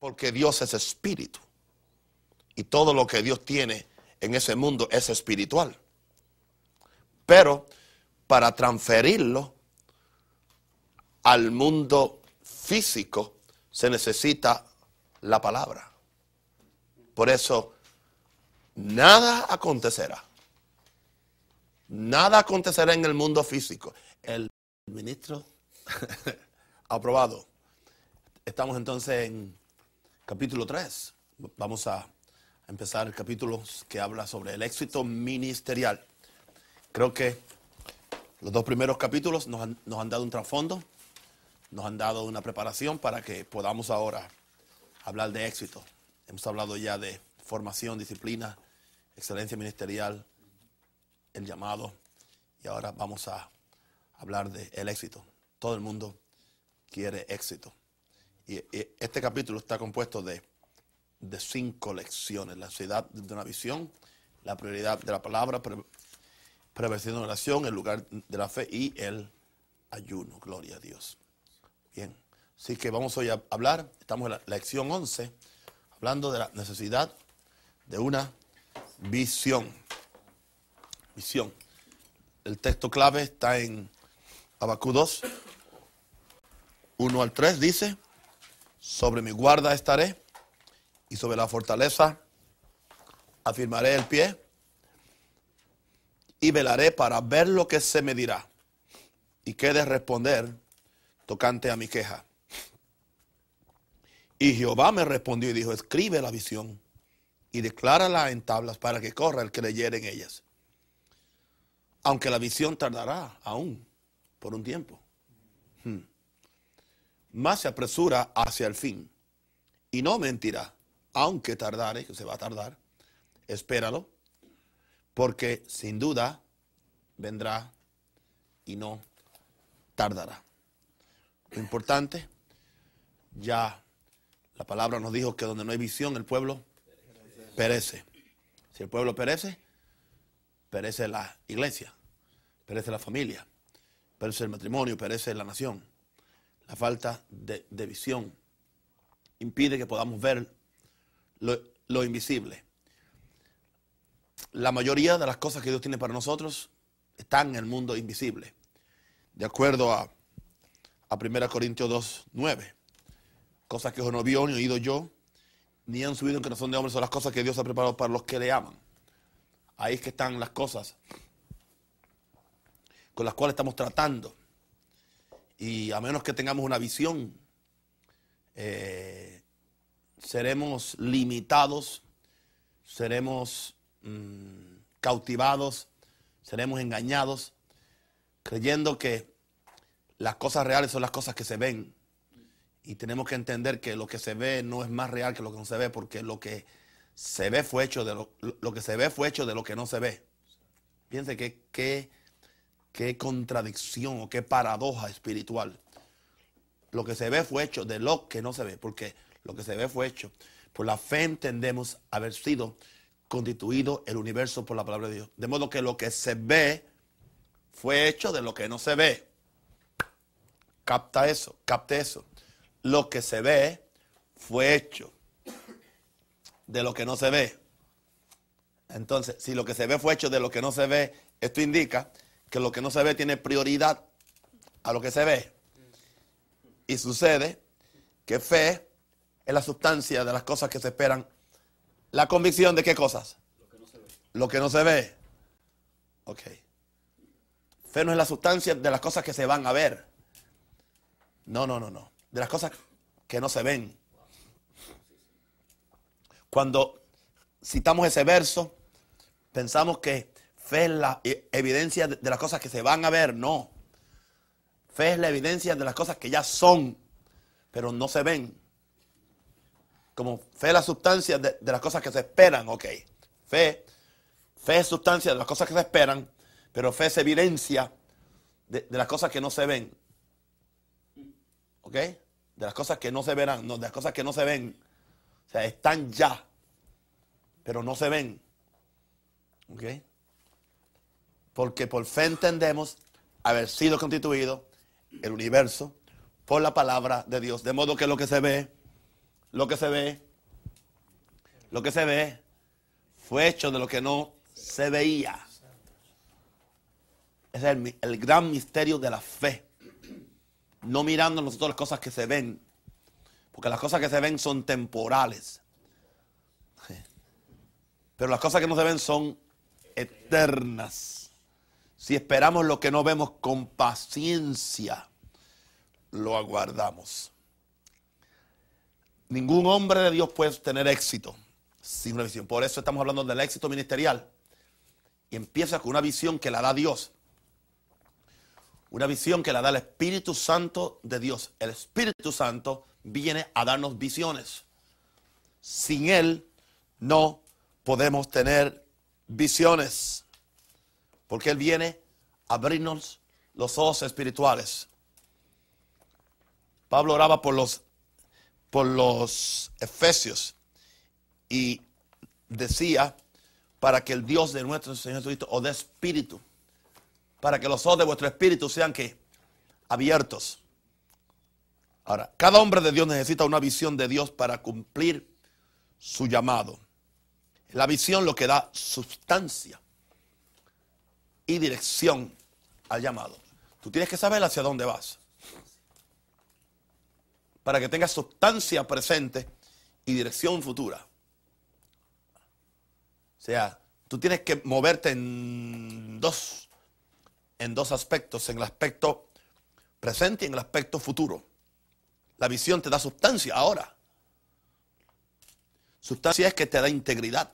Porque Dios es espíritu. Y todo lo que Dios tiene en ese mundo es espiritual. Pero para transferirlo al mundo físico se necesita la palabra. Por eso, nada acontecerá. Nada acontecerá en el mundo físico. El ministro aprobado. Estamos entonces en capítulo 3. Vamos a empezar el capítulo que habla sobre el éxito ministerial. Creo que los dos primeros capítulos nos han, dado un trasfondo, nos han dado una preparación para que podamos ahora hablar de éxito. Hemos hablado ya de formación, disciplina, excelencia ministerial, el llamado, y ahora vamos a hablar del el éxito. Todo el mundo quiere éxito. Y, este capítulo está compuesto de, cinco lecciones. La ciudad de una visión, la prioridad de la palabra, prevención de oración, el lugar de la fe y el ayuno. Gloria a Dios. Bien. Así que vamos hoy a hablar, estamos en la lección 11, hablando de la necesidad de una visión. Visión. El texto clave está en Abacú 2, 1 al 3, dice, sobre mi guarda estaré y sobre la fortaleza afirmaré el pie y velaré para ver lo que se me dirá y qué de responder tocante a mi queja. Y Jehová me respondió y dijo, escribe la visión y declárala en tablas para que corra el que leyere en ellas. Aunque la visión tardará aún por un tiempo. Hmm. Más se apresura hacia el fin. Y no mentirá, aunque tardare, que se va a tardar. Espéralo, porque sin duda vendrá y no tardará. Lo importante, ya la palabra nos dijo que donde no hay visión, el pueblo perece. Si el pueblo perece, perece la iglesia, perece la familia, perece el matrimonio, perece la nación. La falta de, visión impide que podamos ver lo, invisible. La mayoría de las cosas que Dios tiene para nosotros están en el mundo invisible. De acuerdo a, a 1 Corintios 2, 9 cosas que no vio ni oído yo, ni han subido en corazón de hombres, son las cosas que Dios ha preparado para los que le aman. Ahí es que están las cosas con las cuales estamos tratando. Y a menos que tengamos una visión, eh, seremos limitados, seremos mm, cautivados, seremos engañados, creyendo que las cosas reales son las cosas que se ven y tenemos que entender que lo que se ve no es más real que lo que no se ve, porque lo que se ve fue hecho de lo, lo que se ve fue hecho de lo que no se ve. Piense que contradicción o qué paradoja espiritual. Lo que se ve fue hecho de lo que no se ve, porque lo que se ve fue hecho. Por la fe entendemos haber sido constituido el universo por la palabra de Dios. De modo que lo que se ve fue hecho de lo que no se ve. Capta eso, capte eso lo que se ve fue hecho de lo que no se ve. Entonces, si lo que se ve fue hecho de lo que no se ve, esto indica que lo que no se ve tiene prioridad a lo que se ve. Y sucede que fe es la sustancia de las cosas que se esperan. La convicción de qué cosas? Lo que no se ve. Lo que no se ve. Ok. Fe no es la sustancia de las cosas que se van a ver. No, no, no, no de las cosas que no se ven. Cuando citamos ese verso, pensamos que fe es la evidencia de las cosas que se van a ver. No. Fe es la evidencia de las cosas que ya son, pero no se ven. Como fe es la sustancia de, las cosas que se esperan, ok. Fe, fe es sustancia de las cosas que se esperan, pero fe es evidencia de las cosas que no se ven. ¿Ok? De las cosas que no se verán, no, de las cosas que no se ven. O sea, están ya, pero no se ven. ¿Ok? Porque por fe entendemos haber sido constituido el universo por la palabra de Dios. De modo que lo que se ve lo que se ve, lo que se ve, fue hecho de lo que no se veía. Es el, el gran misterio de la fe. No mirando nosotros las cosas que se ven, porque las cosas que se ven son temporales. Pero las cosas que no se ven son eternas. Si esperamos lo que no vemos con paciencia, lo aguardamos. Ningún hombre de Dios puede tener éxito sin una visión. Por eso estamos hablando del éxito ministerial. Y empieza con una visión que la da Dios. Una visión que la da el Espíritu Santo de Dios. El Espíritu Santo viene a darnos visiones. Sin Él no podemos tener visiones. Porque Él viene a abrirnos los ojos espirituales. Pablo oraba por los, por los efesios y decía para que el Dios de nuestro Señor Jesucristo o de espíritu, para que los ojos de vuestro espíritu sean que abiertos. Ahora, cada hombre de Dios necesita una visión de Dios para cumplir su llamado. La visión lo que da sustancia y dirección al llamado. Tú tienes que saber hacia dónde vas. Para que tengas sustancia presente y dirección futura. O sea, tú tienes que moverte en dos, en dos aspectos, en el aspecto presente y en el aspecto futuro. La visión te da sustancia ahora. Sustancia es que te da integridad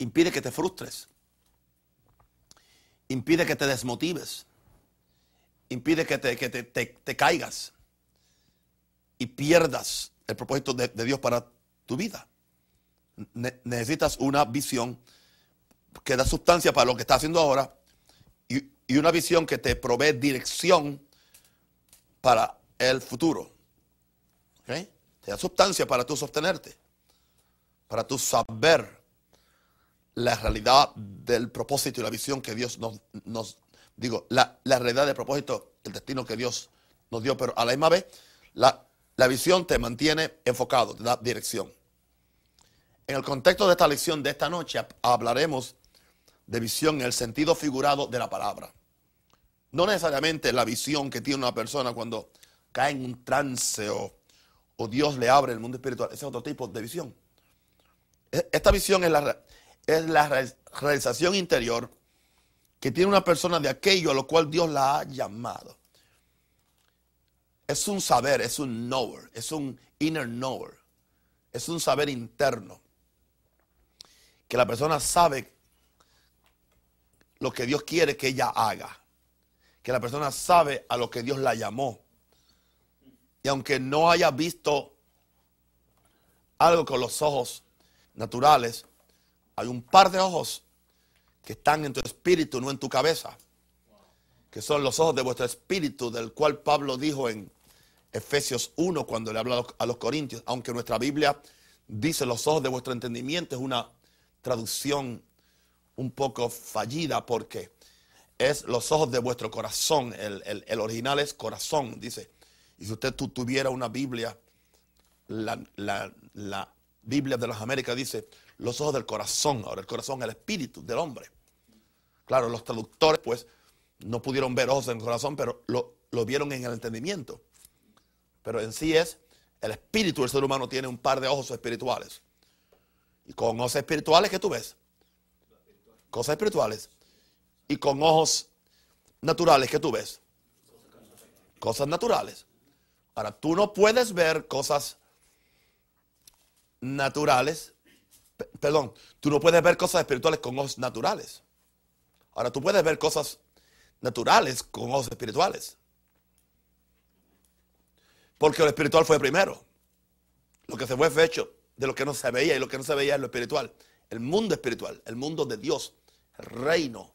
impide que te frustres, impide que te desmotives, impide que te, que te, caigas y pierdas el propósito de, Dios para tu vida. necesitas una visión que da sustancia para lo que estás haciendo ahora y, y una visión que te provee dirección para el futuro. ¿Okay? Te da sustancia para tú sostenerte, para tu saber la realidad del propósito y la visión que Dios nos, nos digo, la, realidad del propósito, el destino que Dios nos dio, pero a la misma vez, la, la visión te mantiene enfocado, te da dirección. En el contexto de esta lección de esta noche hablaremos de visión en el sentido figurado de la palabra. No necesariamente la visión que tiene una persona cuando cae en un trance o, o Dios le abre el mundo espiritual. Ese es otro tipo de visión. E, esta visión es la, es la realización interior que tiene una persona de aquello a lo cual Dios la ha llamado. Es un saber, es un knower, es un inner knower, es un saber interno. Que la persona sabe lo que Dios quiere que ella haga. Que la persona sabe a lo que Dios la llamó. Y aunque no haya visto algo con los ojos naturales, hay un par de ojos que están en tu espíritu, no en tu cabeza. Que son los ojos de vuestro espíritu, del cual Pablo dijo en Efesios 1 cuando le habló a los Corintios. Aunque nuestra Biblia dice los ojos de vuestro entendimiento, es una traducción un poco fallida porque es los ojos de vuestro corazón. El, original es corazón, dice. Y si usted tuviera una Biblia, la Biblia de las Américas dice los ojos del corazón. Ahora, el corazón el espíritu del hombre. Claro, los traductores, pues, no pudieron ver ojos en el corazón, pero lo, vieron en el entendimiento. Pero en sí es, el espíritu del ser humano tiene un par de ojos espirituales. Y con ojos espirituales, ¿qué tú ves? Cosas espirituales. Y con ojos naturales, ¿qué tú ves? Cosas naturales. Ahora, tú no puedes ver cosas naturales perdón, tú no puedes ver cosas espirituales con ojos naturales. Ahora, tú puedes ver cosas naturales con ojos espirituales. Porque lo espiritual fue primero. Lo que se fue fue hecho de lo que no se veía y lo que no se veía es lo espiritual. El mundo espiritual, el mundo de Dios, el reino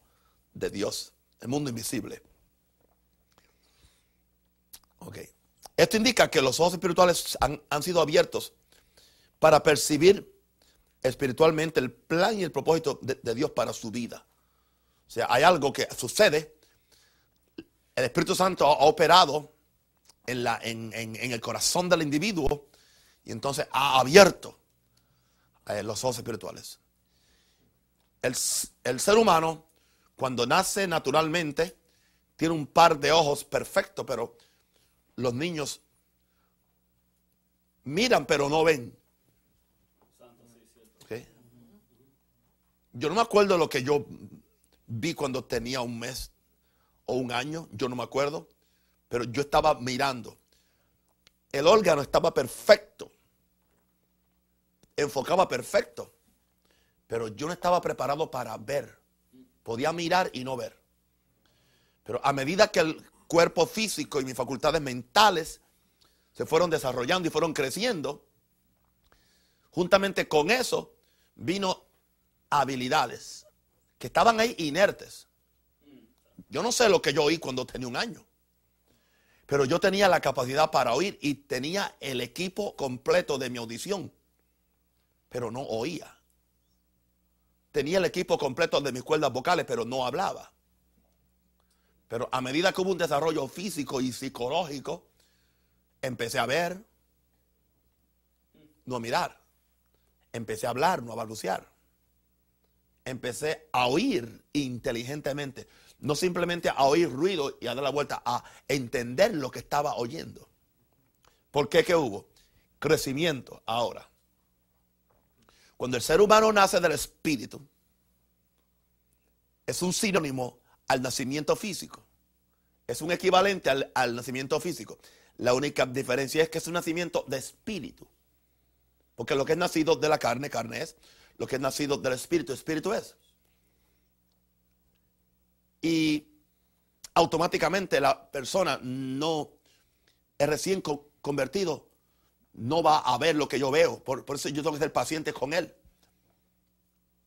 de Dios, el mundo invisible. Ok. Esto indica que los ojos espirituales han, han sido abiertos para percibir espiritualmente el plan y el propósito de, Dios para su vida. O sea, hay algo que sucede. El Espíritu Santo ha operado en, el corazón del individuo Y entonces ha abierto eh, los ojos espirituales. El ser humano, cuando nace naturalmente, tiene un par de ojos perfectos, pero los niños miran pero no ven. Yo no me acuerdo lo que yo vi cuando tenía un mes o un año, yo no me acuerdo, pero yo estaba mirando. El órgano estaba perfecto, enfocaba perfecto, pero yo no estaba preparado para ver. Podía mirar y no ver. Pero a medida que el cuerpo físico y mis facultades mentales se fueron desarrollando y fueron creciendo, juntamente con eso vino habilidades que estaban ahí inertes. Yo no sé lo que yo oí cuando tenía un año, pero yo tenía la capacidad para oír y tenía el equipo completo de mi audición, pero no oía. Tenía el equipo completo de mis cuerdas vocales, pero no hablaba. Pero a medida que hubo un desarrollo físico y psicológico, empecé a ver, no a mirar. Empecé a hablar, no a balbucear. Empecé a oír inteligentemente. No simplemente a oír ruido y a dar la vuelta, a entender lo que estaba oyendo. ¿Por qué? ¿Qué hubo? Crecimiento ahora. Cuando el ser humano nace del espíritu, es un sinónimo al nacimiento físico. Es un equivalente al, nacimiento físico. La única diferencia es que es un nacimiento de espíritu. Porque lo que es nacido de la carne, carne es. Lo que es nacido del espíritu, espíritu es. Y automáticamente la persona no es recién convertido, no va a ver lo que yo veo. Por, eso yo tengo que ser paciente con él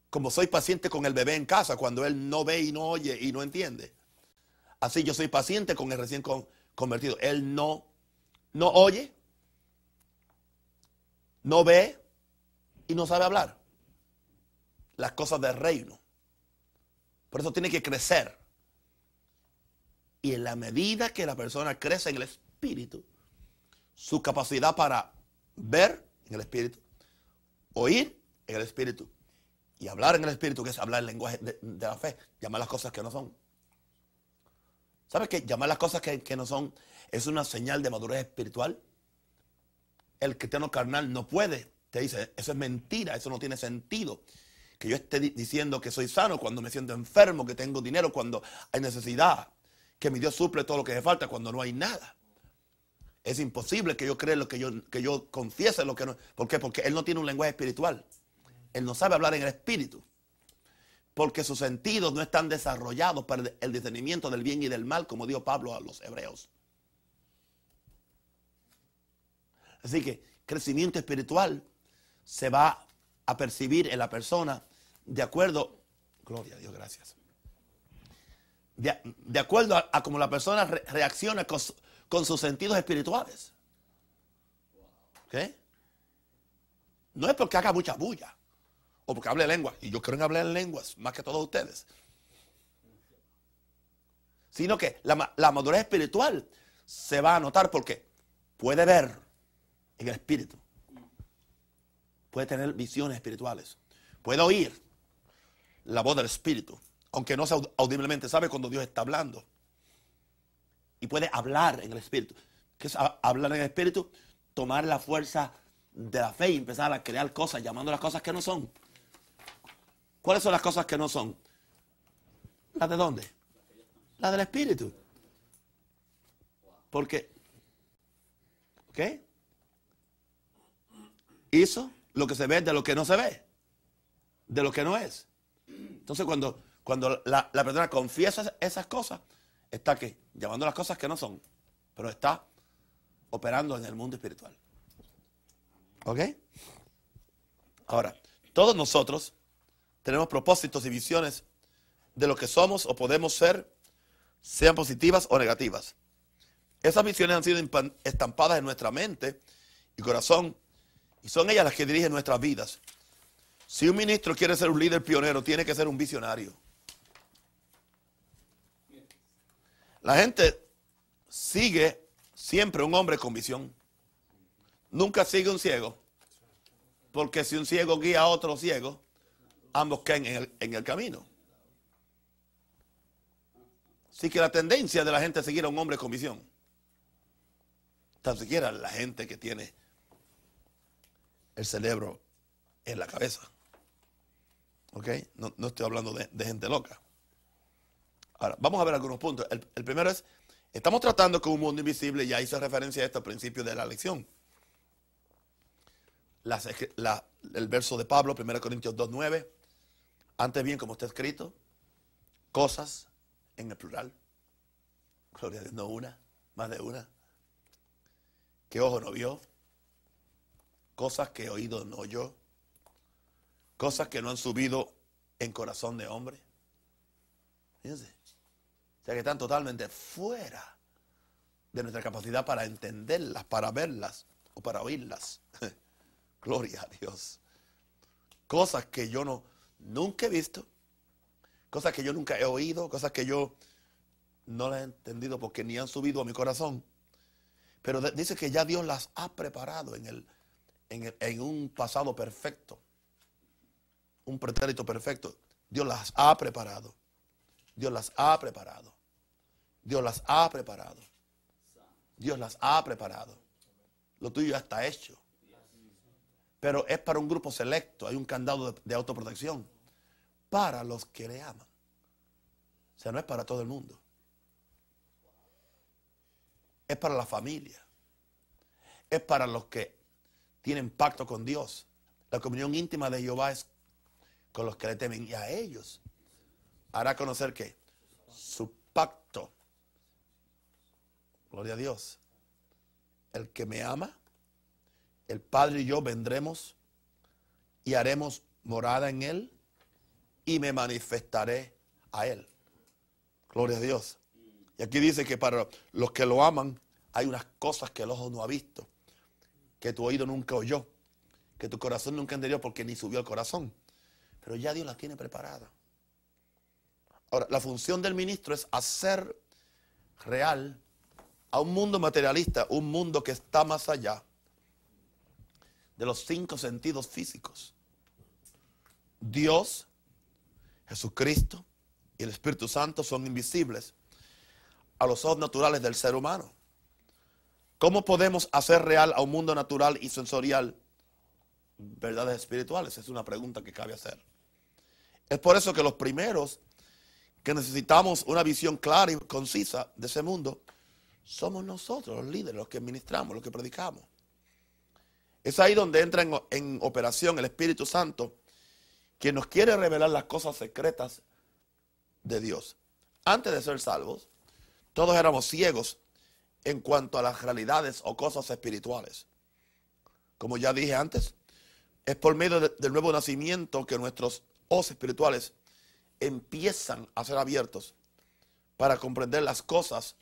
como soy paciente con el bebé en casa cuando él no ve y no oye y no entiende. Así yo soy paciente con el recién convertido. Él no, no oye, no ve y no sabe hablar. Las cosas del reino. Por eso tiene que crecer. Y en la medida que la persona crece en el espíritu, su capacidad para ver en el espíritu, oír en el espíritu y hablar en el Espíritu, que es hablar el lenguaje de, la fe, llamar las cosas que no son. ¿Sabes qué? Llamar las cosas que, no son es una señal de madurez espiritual. El cristiano carnal no puede. Te dice, eso es mentira, eso no tiene sentido. Que yo esté diciendo que soy sano cuando me siento enfermo, que tengo dinero cuando hay necesidad, que mi Dios suple todo lo que me falta cuando no hay nada. Es imposible que yo crea lo que yo, que yo confiese lo que no. ¿Por qué? Porque Él no tiene un lenguaje espiritual. Él no sabe hablar en el espíritu. Porque sus sentidos no están desarrollados para el discernimiento del bien y del mal, como dijo Pablo a los hebreos. Así que crecimiento espiritual se va a percibir en la persona de acuerdo, gloria a Dios, gracias, de, acuerdo a, cómo la persona reacciona con, sus sentidos espirituales. ¿Ok? No es porque haga mucha bulla o porque hable lenguas. Y yo creo en hablar en lenguas, más que todos ustedes. Sino que la, la madurez espiritual se va a notar porque puede ver en el espíritu. Puede tener visiones espirituales. Puede oír la voz del espíritu. Aunque no sea audiblemente, sabe cuando Dios está hablando. Y puede hablar en el espíritu. ¿Qué es hablar en el espíritu? Tomar la fuerza de la fe y empezar a crear cosas, llamando las cosas que no son. ¿Cuáles son las cosas que no son? ¿Las de dónde? Las del Espíritu. Porque, ¿qué? Hizo lo que se ve de lo que no se ve, de lo que no es. Entonces cuando, cuando la, persona confiesa esas cosas, está que llamando las cosas que no son, pero está operando en el mundo espiritual. ¿Ok? Ahora, todos nosotros tenemos propósitos y visiones de lo que somos o podemos ser, sean positivas o negativas. Esas visiones han sido estampadas en nuestra mente y corazón y son ellas las que dirigen nuestras vidas. Si un ministro quiere ser un líder pionero, tiene que ser un visionario. La gente sigue siempre un hombre con visión. nunca sigue un ciego. Porque si un ciego guía a otro ciego, ambos caen en el, camino. Así que la tendencia de la gente a seguir a un hombre con visión, tan siquiera la gente que tiene el cerebro en la cabeza. ¿Ok? No, estoy hablando de, gente loca. Ahora, vamos a ver algunos puntos. El, primero es, estamos tratando con un mundo invisible, ya hice referencia a esto al principio de la lección. el verso de Pablo, 1 Corintios 2.9, antes bien como está escrito, cosas en el plural. Gloria a Dios, no una, más de una. Que ojo no vio, cosas que oído no oyó, cosas que no han subido en corazón de hombre. Fíjense. O sea que están totalmente fuera de nuestra capacidad para entenderlas, para verlas o para oírlas. Gloria a Dios. Cosas que yo no nunca he visto, cosas que yo nunca he oído, cosas que yo no las he entendido porque ni han subido a mi corazón. Pero dice que ya Dios las ha preparado en, el, en, un pasado perfecto, un pretérito perfecto. Dios las ha preparado. Dios las ha preparado. Dios las ha preparado. Dios las ha preparado. Lo tuyo ya está hecho. Pero es para un grupo selecto. Hay un candado de autoprotección para los que le aman. O sea, no es para todo el mundo. Es para la familia. Es para los que tienen pacto con Dios. La comunión íntima de Jehová es con los que le temen. Y a ellos hará conocer que su pacto. Gloria a Dios. El que me ama, el Padre y yo vendremos y haremos morada en él y me manifestaré a Él. Gloria a Dios. Y aquí dice que para los que lo aman hay unas cosas que el ojo no ha visto, que tu oído nunca oyó, que tu corazón nunca entendió porque ni subió al corazón. Pero ya Dios las tiene preparadas. Ahora, la función del ministro es hacer real a un mundo materialista, un mundo que está más allá de los cinco sentidos físicos. Dios Jesucristo y el Espíritu Santo son invisibles a los ojos naturales del ser humano. ¿Cómo podemos hacer real a un mundo natural y sensorial verdades espirituales? Es una pregunta que cabe hacer. Es por eso que los primeros que necesitamos una visión clara y concisa de ese mundo somos nosotros, los líderes, los que ministramos, los que predicamos. Es ahí donde entra en, en operación el Espíritu Santo quien nos quiere revelar las cosas secretas de Dios. Antes de ser salvos, todos éramos ciegos en cuanto a las realidades o cosas espirituales. Como ya dije antes, es por medio del nuevo nacimiento que nuestros ojos espirituales empiezan a ser abiertos para comprender las cosas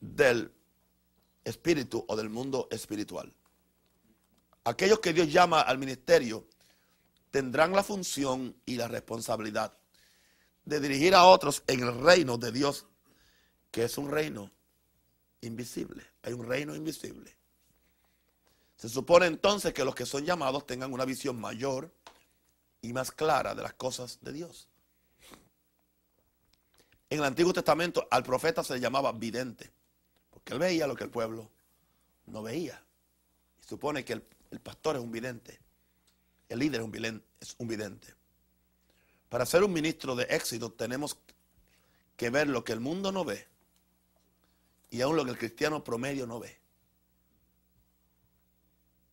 del espíritu o del mundo espiritual. Aquellos que Dios llama al ministerio tendrán la función y la responsabilidad de dirigir a otros en el reino de Dios, que es un reino invisible. Hay un reino invisible. Se supone entonces que los que son llamados tengan una visión mayor y más clara de las cosas de Dios. En el Antiguo Testamento al profeta se le llamaba vidente, porque él veía lo que el pueblo no veía. Y supone que el, el pastor es un vidente. El líder es un vidente. Para ser un ministro de éxito tenemos que ver lo que el mundo no ve y aún lo que el cristiano promedio no ve.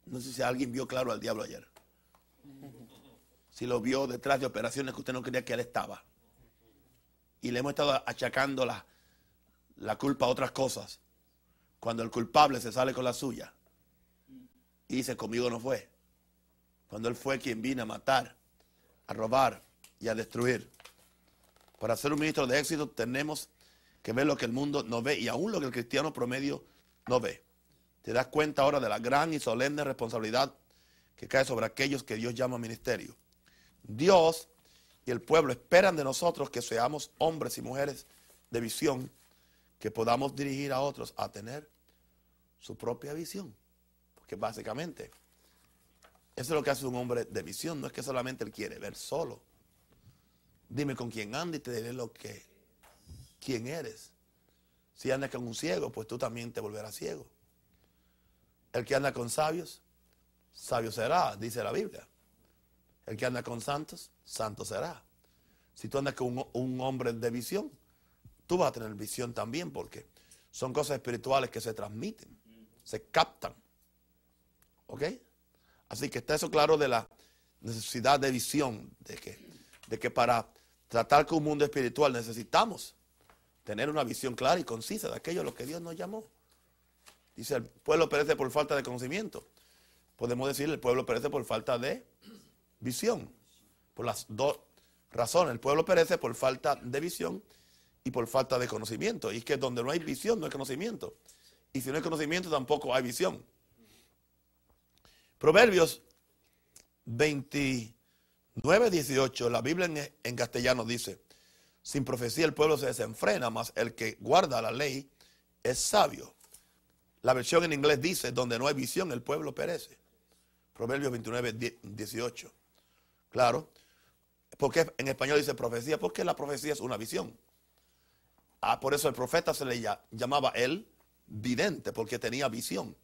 No sé si alguien vio claro al diablo ayer. Si lo vio detrás de operaciones que usted no creía que él estaba. Y le hemos estado achacando la, la culpa a otras cosas. Cuando el culpable se sale con la suya. Y dice, conmigo no fue cuando Él fue quien vino a matar, a robar y a destruir. Para ser un ministro de éxito tenemos que ver lo que el mundo no ve y aún lo que el cristiano promedio no ve. Te das cuenta ahora de la gran y solemne responsabilidad que cae sobre aquellos que Dios llama ministerio. Dios y el pueblo esperan de nosotros que seamos hombres y mujeres de visión, que podamos dirigir a otros a tener su propia visión. Porque básicamente, eso es lo que hace un hombre de visión. No es que solamente él quiere ver solo. Dime con quién anda y te diré lo que, quién eres. Si andas con un ciego, pues tú también te volverás ciego. El que anda con sabios, sabio será, dice la Biblia. El que anda con santos, santo será. Si tú andas con un, hombre de visión, tú vas a tener visión también porque son cosas espirituales que se transmiten, se captan. ¿Ok? Así que está eso claro de la necesidad de visión, de que, de que para tratar con un mundo espiritual necesitamos tener una visión clara y concisa de aquello a lo que Dios nos llamó. Dice, el pueblo perece por falta de conocimiento. Podemos decir, el pueblo perece por falta de visión. Por las dos razones. El pueblo perece por falta de visión y por falta de conocimiento. Y es que donde no hay visión no hay conocimiento. Y si no hay conocimiento tampoco hay visión. Proverbios 29, 18, la Biblia en, en castellano dice, sin profecía el pueblo se desenfrena, mas el que guarda la ley es sabio. La versión en inglés dice, donde no hay visión el pueblo perece. Proverbios 29, 18. Claro. Porque en español dice profecía? Porque la profecía es una visión. Ah, por eso el profeta se le llamaba el vidente, porque tenía visión.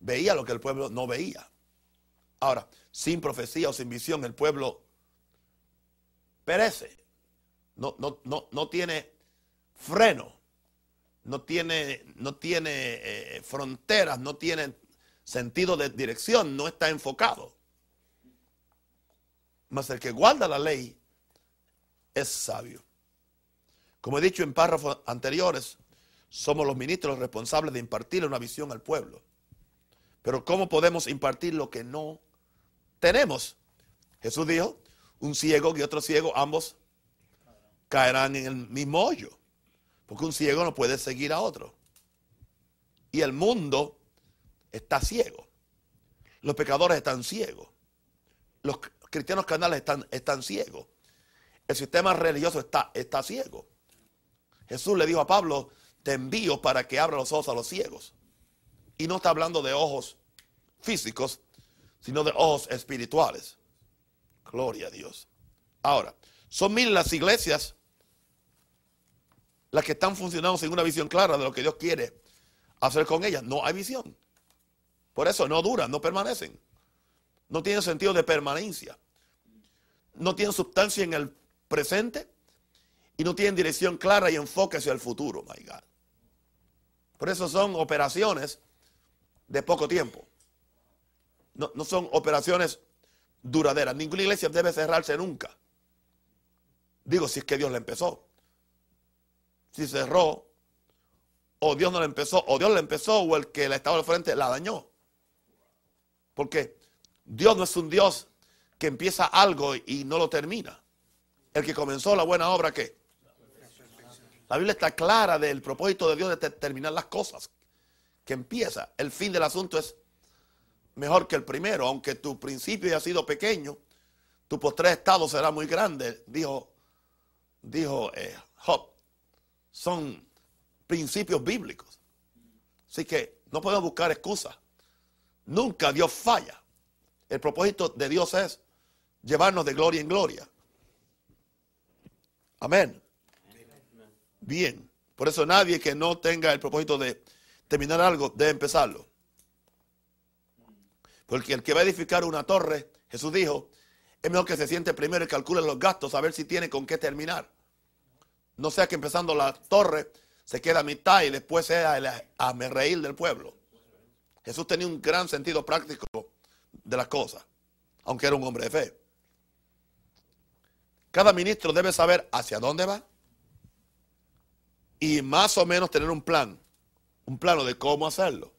Veía lo que el pueblo no veía. Ahora, sin profecía o sin visión, el pueblo perece. No, no, no, no tiene freno, no tiene, no tiene eh, fronteras, no tiene sentido de dirección, no está enfocado. Mas el que guarda la ley es sabio. Como he dicho en párrafos anteriores, somos los ministros responsables de impartir una visión al pueblo. Pero ¿cómo podemos impartir lo que no tenemos? Jesús dijo, un ciego y otro ciego, ambos caerán en el mismo hoyo. Porque un ciego no puede seguir a otro. Y el mundo está ciego. Los pecadores están ciegos. Los cristianos canales están, están ciegos. El sistema religioso está, está ciego. Jesús le dijo a Pablo, te envío para que abra los ojos a los ciegos. Y no está hablando de ojos físicos, sino de ojos espirituales. Gloria a Dios. Ahora, son mil las iglesias las que están funcionando sin una visión clara de lo que Dios quiere hacer con ellas. No hay visión. Por eso no duran, no permanecen. No tienen sentido de permanencia. No tienen sustancia en el presente y no tienen dirección clara y enfoque hacia el futuro, my God. Por eso son operaciones de poco tiempo. No, son operaciones duraderas. Ninguna iglesia debe cerrarse nunca. Digo, si es que Dios la empezó. Si cerró, o Dios no la empezó, o Dios la empezó, o el que la estaba al frente la dañó. Porque Dios no es un Dios que empieza algo y no lo termina. El que comenzó la buena obra, ¿qué? La Biblia está clara del propósito de Dios de terminar las cosas. Que empieza. El fin del asunto es mejor que el primero. Aunque tu principio haya sido pequeño, tu postre estado será muy grande, dijo, dijo eh, Job. Son principios bíblicos. Así que no podemos buscar excusas. Nunca Dios falla. El propósito de Dios es llevarnos de gloria en gloria. Amén. Bien. Por eso nadie que no tenga el propósito de terminar algo debe empezarlo. Porque el que va a edificar una torre, Jesús dijo, es mejor que se siente primero y calcule los gastos a ver si tiene con qué terminar. No sea que empezando la torre se queda a mitad y después sea el reír del pueblo. Jesús tenía un gran sentido práctico de las cosas, aunque era un hombre de fe. Cada ministro debe saber hacia dónde va y más o menos tener un plan, un plano de cómo hacerlo.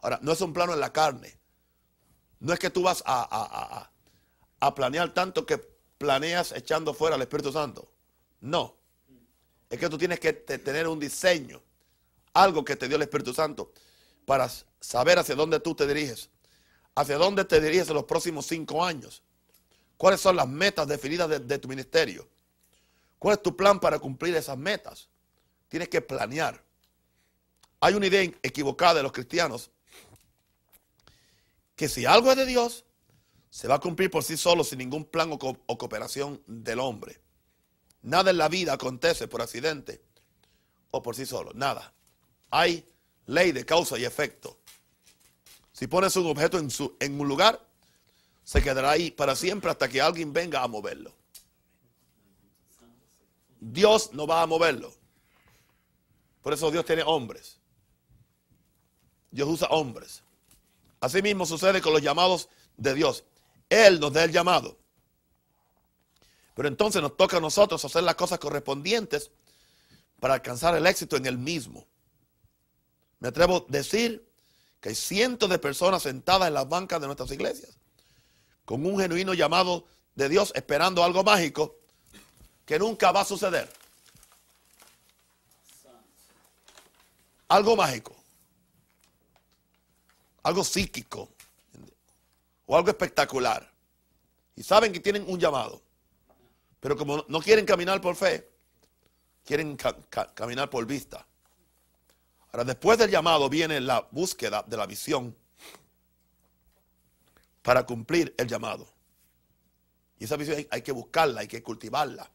Ahora, no es un plano en la carne. No es que tú vas a, a planear tanto que planeas echando fuera al Espíritu Santo. No. Es que tú tienes que tener un diseño, algo que te dio el Espíritu Santo para saber hacia dónde tú te diriges, hacia dónde te diriges en los próximos cinco años, cuáles son las metas definidas de, tu ministerio, cuál es tu plan para cumplir esas metas. Tienes que planear. Hay una idea equivocada de los cristianos que si algo es de Dios, se va a cumplir por sí solo sin ningún plan o, co- o cooperación del hombre. Nada en la vida acontece por accidente o por sí solo. Nada. Hay ley de causa y efecto. Si pones un objeto en, su, en un lugar, se quedará ahí para siempre hasta que alguien venga a moverlo. Dios no va a moverlo. Por eso Dios tiene hombres. Dios usa hombres. Así mismo sucede con los llamados de Dios. Él nos da el llamado. Pero entonces nos toca a nosotros hacer las cosas correspondientes para alcanzar el éxito en el mismo. Me atrevo a decir que hay cientos de personas sentadas en las bancas de nuestras iglesias con un genuino llamado de Dios esperando algo mágico que nunca va a suceder. Algo mágico. Algo psíquico. O algo espectacular. Y saben que tienen un llamado. Pero como no quieren caminar por fe, quieren ca- ca- caminar por vista. Ahora, después del llamado viene la búsqueda de la visión para cumplir el llamado. Y esa visión hay, hay que buscarla, hay que cultivarla.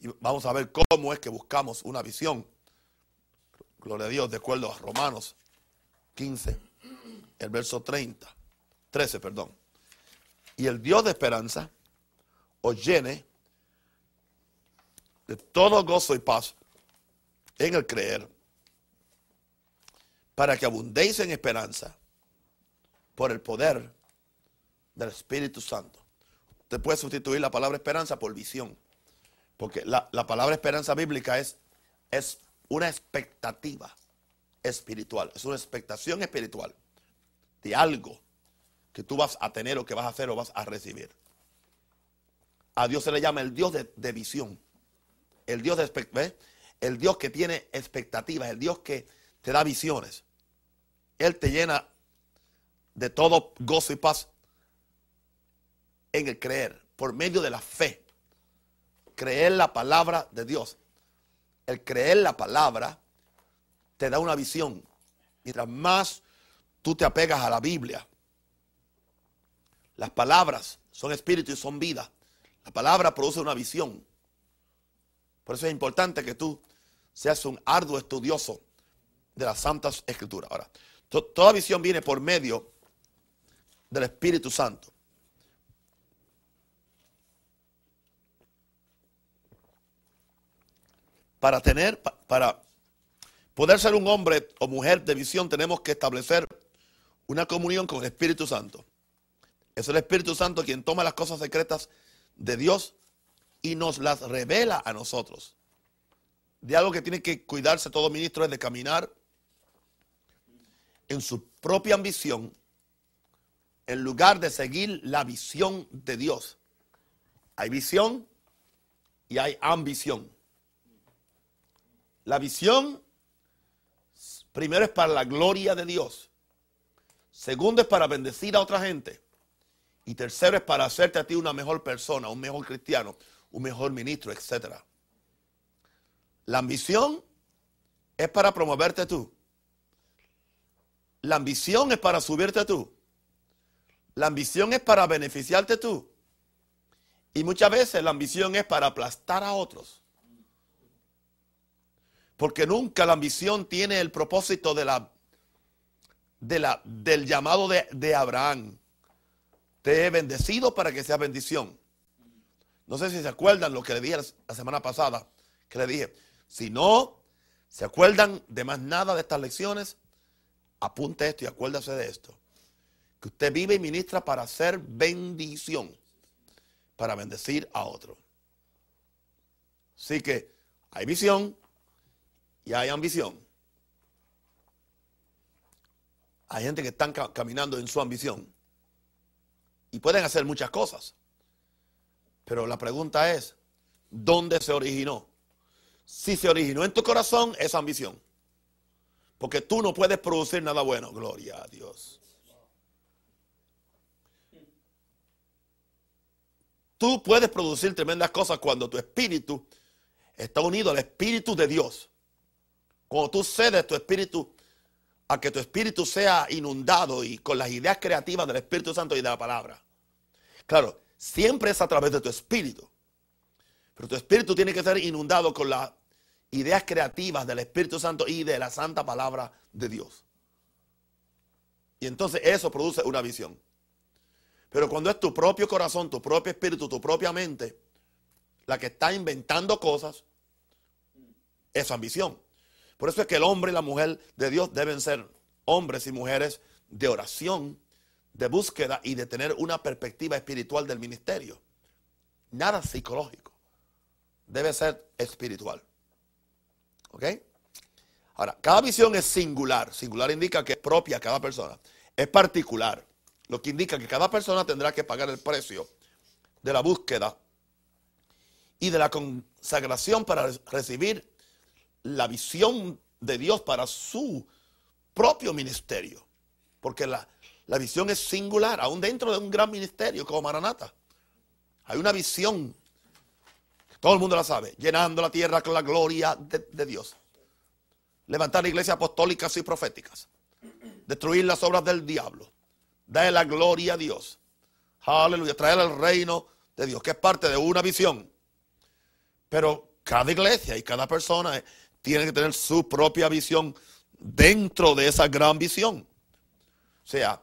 Y vamos a ver cómo es que buscamos una visión. Gloria a Dios, de acuerdo a Romanos 15, el verso 30, 13, perdón. Y el Dios de esperanza os llene de todo gozo y paz en el creer, para que abundéis en esperanza por el poder del Espíritu Santo. Usted puede sustituir la palabra esperanza por visión, porque la, la palabra esperanza bíblica es, es una expectativa espiritual, es una expectación espiritual de algo que tú vas a tener o que vas a hacer o vas a recibir. A Dios se le llama el Dios de, visión, el Dios de expect- ¿ve? el Dios que tiene expectativas, el Dios que te da visiones. Él te llena de todo gozo y paz en el creer, por medio de la fe. Creer la palabra de Dios. El creer la palabra te da una visión. Mientras más tú te apegas a la Biblia, las palabras son espíritu y son vida. La palabra produce una visión. Por eso es importante que tú seas un arduo estudioso de las santas escrituras. Ahora, to- toda visión viene por medio del Espíritu Santo. Para tener, pa- para poder ser un hombre o mujer de visión, tenemos que establecer una comunión con el Espíritu Santo. Es el Espíritu Santo quien toma las cosas secretas de Dios y nos las revela a nosotros. De algo que tiene que cuidarse todo ministro es de caminar en su propia ambición en lugar de seguir la visión de Dios. Hay visión y hay ambición. La visión primero es para la gloria de Dios. Segundo es para bendecir a otra gente. Y tercero es para hacerte a ti una mejor persona, un mejor cristiano, un mejor ministro, etc. La ambición es para promoverte tú. La ambición es para subirte tú. La ambición es para beneficiarte tú. Y muchas veces la ambición es para aplastar a otros. Porque nunca la ambición tiene el propósito de la, de la, del llamado de, de Abraham. Te he bendecido para que seas bendición. No sé si se acuerdan lo que le dije la- semana pasada, que le dije, si no se acuerdan de más nada de estas lecciones, apunte esto y acuérdase de esto. Que usted vive y ministra para hacer bendición, para bendecir a otro. Así que hay visión y hay ambición. Hay gente que están ca- caminando en su ambición y pueden hacer muchas cosas. Pero la pregunta es, ¿dónde se originó? Si se originó en tu corazón, es ambición. Porque tú no puedes producir nada bueno. Gloria a Dios. Tú puedes producir tremendas cosas cuando tu espíritu está unido al espíritu de Dios. Cuando tú cedes tu espíritu a que tu espíritu sea inundado y con las ideas creativas del Espíritu Santo y de la palabra. Claro, siempre es a través de tu espíritu. Pero tu espíritu tiene que ser inundado con las ideas creativas del Espíritu Santo y de la santa palabra de Dios. Y entonces eso produce una visión. Pero cuando es tu propio corazón, tu propio espíritu, tu propia mente, la que está inventando cosas, es ambición. Por eso es que el hombre y la mujer de Dios deben ser hombres y mujeres de oración, de búsqueda y de tener una perspectiva espiritual del ministerio. Nada psicológico. Debe ser espiritual. ¿Ok? Ahora, cada visión es singular. Singular indica que es propia a cada persona. Es particular. Lo que indica que cada persona tendrá que pagar el precio de la búsqueda y de la consagración para recibir la visión de Dios para su propio ministerio. Porque la, la visión es singular, aún dentro de un gran ministerio como Maranata. Hay una visión, todo el mundo la sabe, llenando la tierra con la gloria de, de Dios. Levantar iglesias apostólicas y proféticas. Destruir las obras del diablo. Dar la gloria a Dios. Aleluya. Traer el reino de Dios, que es parte de una visión. Pero cada iglesia y cada persona tiene que tener su propia visión dentro de esa gran visión. O sea,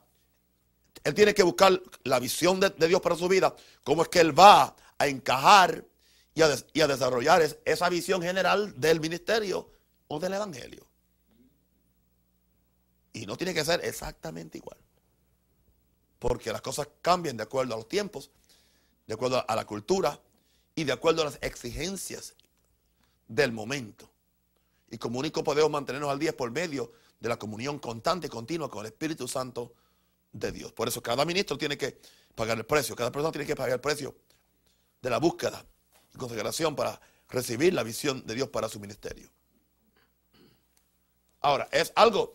él tiene que buscar la visión de, Dios para su vida, cómo es que él va a encajar y a, desarrollar esa visión general del ministerio o del evangelio. Y no tiene que ser exactamente igual. Porque las cosas cambian de acuerdo a los tiempos, de acuerdo a la cultura y de acuerdo a las exigencias del momento. Y como único podemos mantenernos al día por medio de la comunión constante y continua con el Espíritu Santo de Dios. Por eso cada ministro tiene que pagar el precio, cada persona tiene que pagar el precio de la búsqueda y consagración para recibir la visión de Dios para su ministerio. Ahora, es algo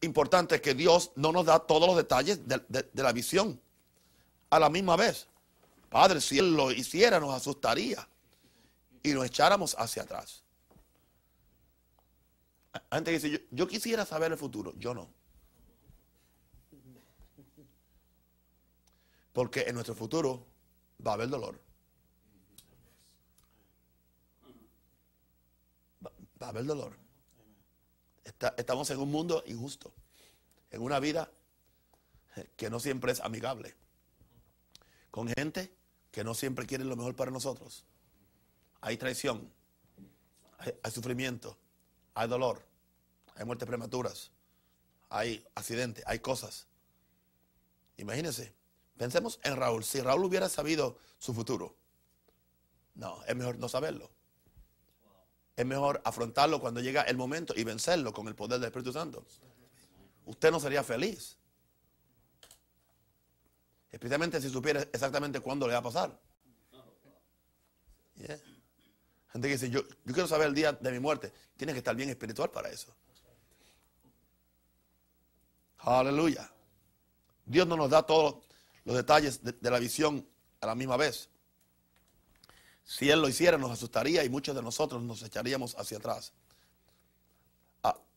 importante que Dios no nos da todos los detalles de, de la visión a la misma vez. Padre, si Él lo hiciera, nos asustaría y nos echáramos hacia atrás. Antes dice, yo, yo quisiera saber el futuro, yo no. Porque en nuestro futuro va a haber dolor. Va, a haber dolor. estamos en un mundo injusto, en una vida que no siempre es amigable, con gente que no siempre quiere lo mejor para nosotros. Hay traición, hay sufrimiento, hay dolor, hay muertes prematuras, hay accidentes, hay cosas. Imagínense, pensemos en Raúl. Si Raúl hubiera sabido su futuro, no, es mejor no saberlo. Es mejor afrontarlo cuando llega el momento y vencerlo con el poder del Espíritu Santo. Usted no sería feliz. Especialmente si supiera exactamente cuándo le va a pasar. Gente que dice, yo, yo quiero saber el día de mi muerte. Tiene que estar bien espiritual para eso. Aleluya. Dios no nos da todos los detalles de, la visión a la misma vez. Si Él lo hiciera, nos asustaría y muchos de nosotros nos echaríamos hacia atrás.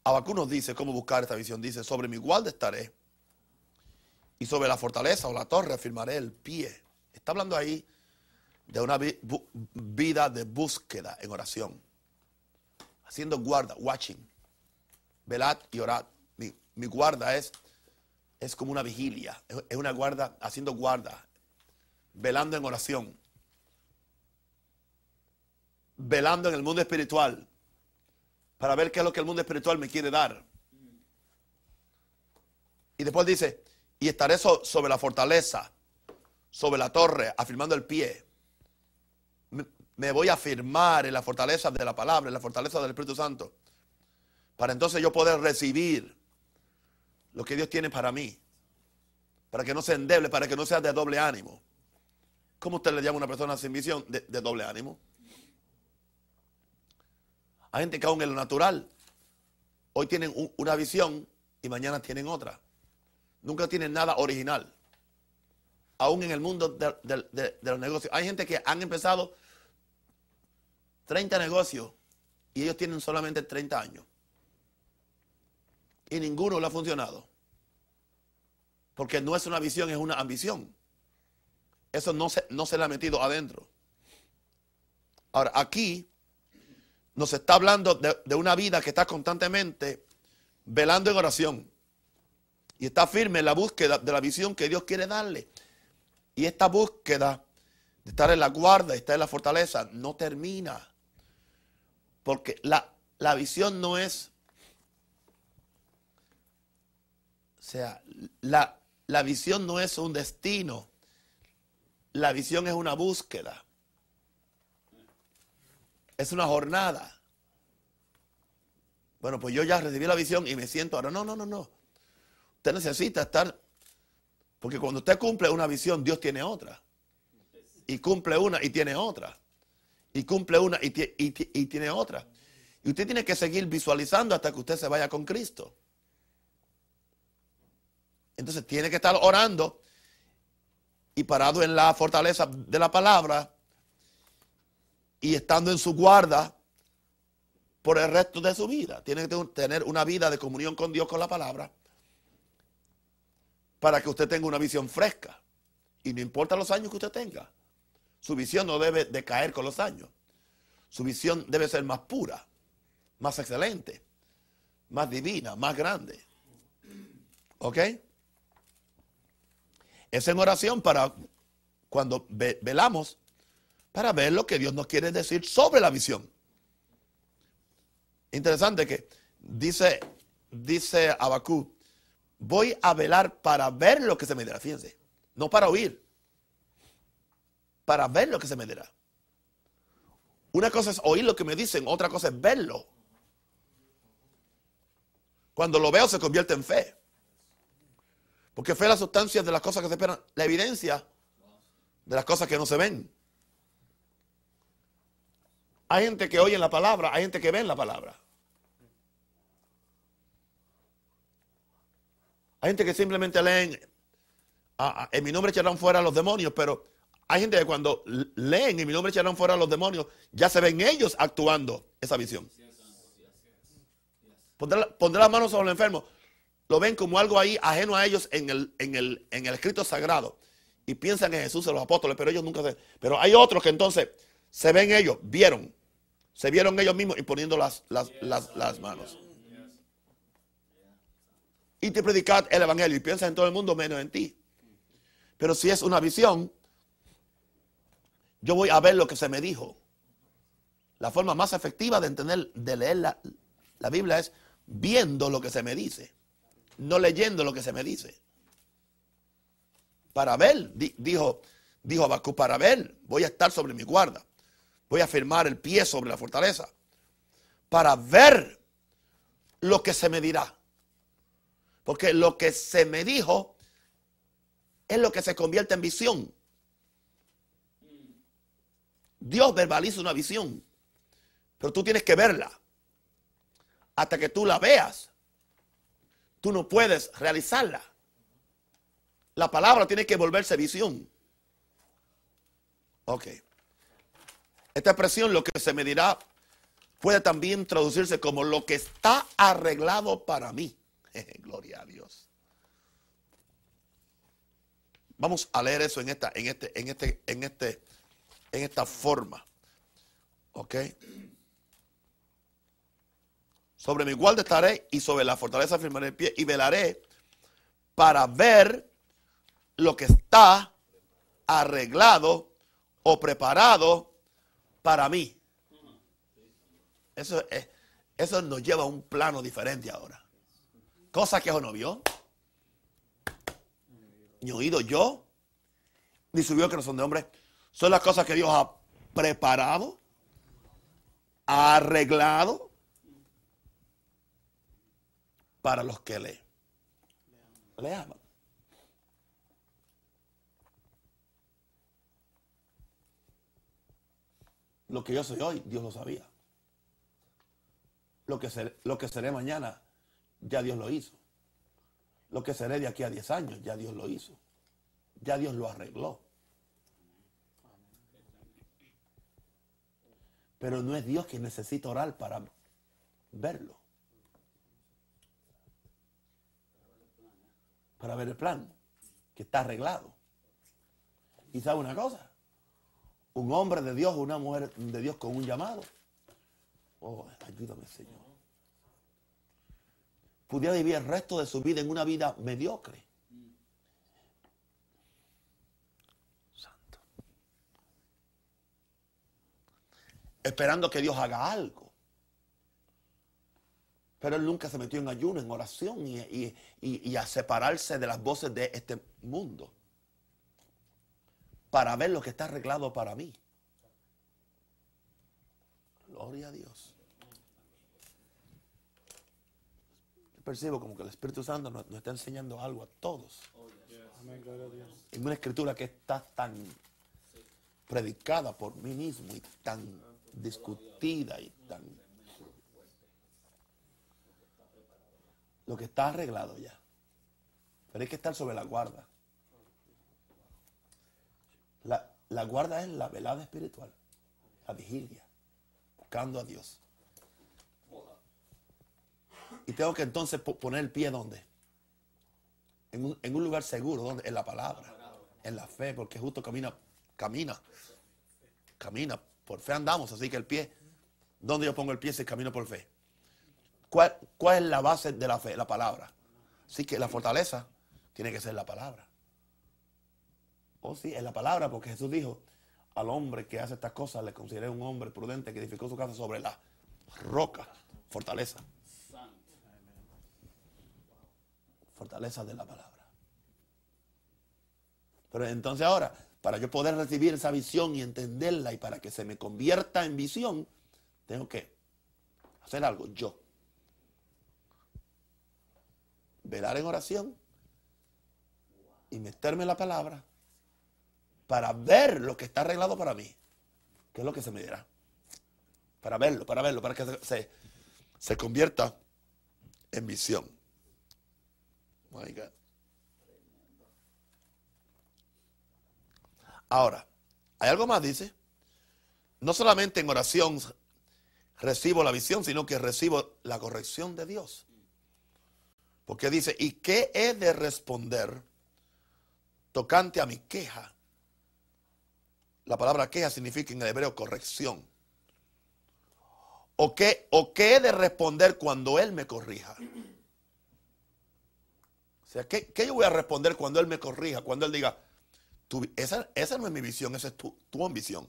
Abacú nos dice cómo buscar esta visión. Dice, sobre mi guarda estaré y sobre la fortaleza o la torre afirmaré el pie. Está hablando ahí de una vida de búsqueda en oración. Haciendo guarda, watching. Velad y orad. Mi, guarda es, es como una vigilia. Es una guarda, haciendo guarda. Velando en oración. Velando en el mundo espiritual. Para ver qué es lo que el mundo espiritual me quiere dar. Y después dice, y estaré sobre la fortaleza, sobre la torre, afirmando el pie me voy a afirmar en la fortaleza de la palabra, en la fortaleza del Espíritu Santo, para entonces yo poder recibir lo que Dios tiene para mí, para que no sea endeble, para que no sea de doble ánimo. ¿Cómo usted le llama a una persona sin visión de, doble ánimo? Hay gente que aún en lo natural, hoy tienen una visión y mañana tienen otra. Nunca tienen nada original. Aún en el mundo de los negocios. Hay gente que han empezado 30 negocios y ellos tienen solamente 30 años. Y ninguno le ha funcionado. Porque no es una visión, es una ambición. Eso no se, no se le ha metido adentro. Ahora, aquí nos está hablando de, de una vida que está constantemente velando en oración. Y está firme en la búsqueda de la visión que Dios quiere darle. Y esta búsqueda de estar en la guarda, estar en la fortaleza, no termina. Porque la, la visión no es... O sea, la, la visión no es un destino. La visión es una búsqueda. Es una jornada. Bueno, pues yo ya recibí la visión y me siento ahora. No, no, no, no. Usted necesita estar, porque cuando usted cumple una visión, Dios tiene otra. Y cumple una y tiene otra. Y cumple una y, y tiene otra. Y usted tiene que seguir visualizando hasta que usted se vaya con Cristo. Entonces tiene que estar orando y parado en la fortaleza de la palabra y estando en su guarda por el resto de su vida. Tiene que tener una vida de comunión con Dios, con la palabra, para que usted tenga una visión fresca. Y no importa los años que usted tenga, su visión no debe decaer con los años. Su visión debe ser más pura, más excelente, más divina, más grande. ¿Ok? Es en oración para cuando velamos, para ver lo que Dios nos quiere decir sobre la visión. Interesante que dice, dice Abacú, voy a velar para ver lo que se me dirá. Fíjense, no para oír, para ver lo que se me dirá. Una cosa es oír lo que me dicen, otra cosa es verlo. Cuando lo veo se convierte en fe. Porque fe es la sustancia de las cosas que se esperan, la evidencia de las cosas que no se ven. Hay gente que oye la palabra, hay gente que ve la palabra. Hay gente que simplemente leen, ah, ah, en mi nombre echarán fuera a los demonios, pero hay gente que cuando leen en mi nombre echarán fuera a los demonios, ya se ven ellos actuando esa visión. Pondrá, las manos sobre el enfermo. Lo ven como algo ahí ajeno a ellos en el, en el, en el escrito sagrado. Y piensan en Jesús, en los apóstoles, pero ellos nunca se... Pero hay otros que entonces se ven ellos, vieron, se vieron ellos mismos y poniendo las, las, manos. Y te predicad el evangelio y piensas en todo el mundo menos en ti. Pero si es una visión, yo voy a ver lo que se me dijo. La forma más efectiva de entender, de leer la, la Biblia es viendo lo que se me dice, no leyendo lo que se me dice. Para ver, dijo, dijo Abacú, para ver, voy a estar sobre mi guarda. Voy a firmar el pie sobre la fortaleza para ver lo que se me dirá. Porque lo que se me dijo es lo que se convierte en visión. Dios verbaliza una visión, pero tú tienes que verla. Hasta que tú la veas, tú no puedes realizarla. La palabra tiene que volverse visión. Ok. Esta expresión, lo que se me dirá, puede también traducirse como lo que está arreglado para mí. Gloria a Dios. Vamos a leer eso en esta, en este, en este, en este, en esta forma. ¿Ok? Sobre mi guarda estaré y sobre la fortaleza firmaré el pie y velaré para ver lo que está arreglado o preparado para mí. Eso, es, eso nos lleva a un plano diferente ahora. Cosa que no vio, ni oído yo, ni subió que no son de hombre. Son las cosas que Dios ha preparado, ha arreglado para los que le, aman. Lo que yo soy hoy, Dios lo sabía. Lo que, lo que seré mañana, ya Dios lo hizo. Lo que seré de aquí a 10 años, ya Dios lo hizo. Ya Dios lo arregló. Pero no es Dios quien necesita orar para verlo. para ver el plan, que está arreglado. Y sabe una cosa, un hombre de Dios, una mujer de Dios con un llamado. Oh, ayúdame, Señor. Pudiera vivir el resto de su vida en una vida mediocre. Esperando que Dios haga algo. Pero él nunca se metió en ayuno, en oración y, a separarse de las voces de este mundo para ver lo que está arreglado para mí. Gloria a Dios. Percibo como que el Espíritu Santo nos, está enseñando algo a todos. En una escritura que está tan predicada por mí mismo y tan discutida y tan... Lo que está arreglado ya. Pero hay que estar sobre la guarda. La, guarda es la velada espiritual, la vigilia, buscando a Dios. Y tengo que entonces poner el pie donde? En un, lugar seguro, donde? En la palabra, en la fe, porque justo camina, camina, camina. Por fe andamos, así que el pie, ¿dónde yo pongo el pie si camino por fe? ¿Cuál, ¿Cuál es la base de la fe? La palabra. Así que la fortaleza tiene que ser la palabra. Oh, sí, es la palabra, porque Jesús dijo, al hombre que hace estas cosas le consideré un hombre prudente que edificó su casa sobre la roca, fortaleza. Fortaleza de la palabra. Pero entonces ahora, para yo poder recibir esa visión y entenderla y para que se me convierta en visión, tengo que hacer algo yo. Velar en oración y meterme en la palabra para ver lo que está arreglado para mí. ¿Qué es lo que se me dirá? Para verlo, para verlo, para que se, se, convierta en visión. Ahora, hay algo más, dice. No solamente en oración recibo la visión, sino que recibo la corrección de Dios. Porque dice, ¿y qué he de responder tocante a mi queja? La palabra queja significa en el hebreo corrección. ¿O qué, o qué he de responder cuando Él me corrija? O sea, ¿qué, yo voy a responder cuando Él me corrija? Cuando Él diga, esa, no es mi visión, esa es tu, ambición.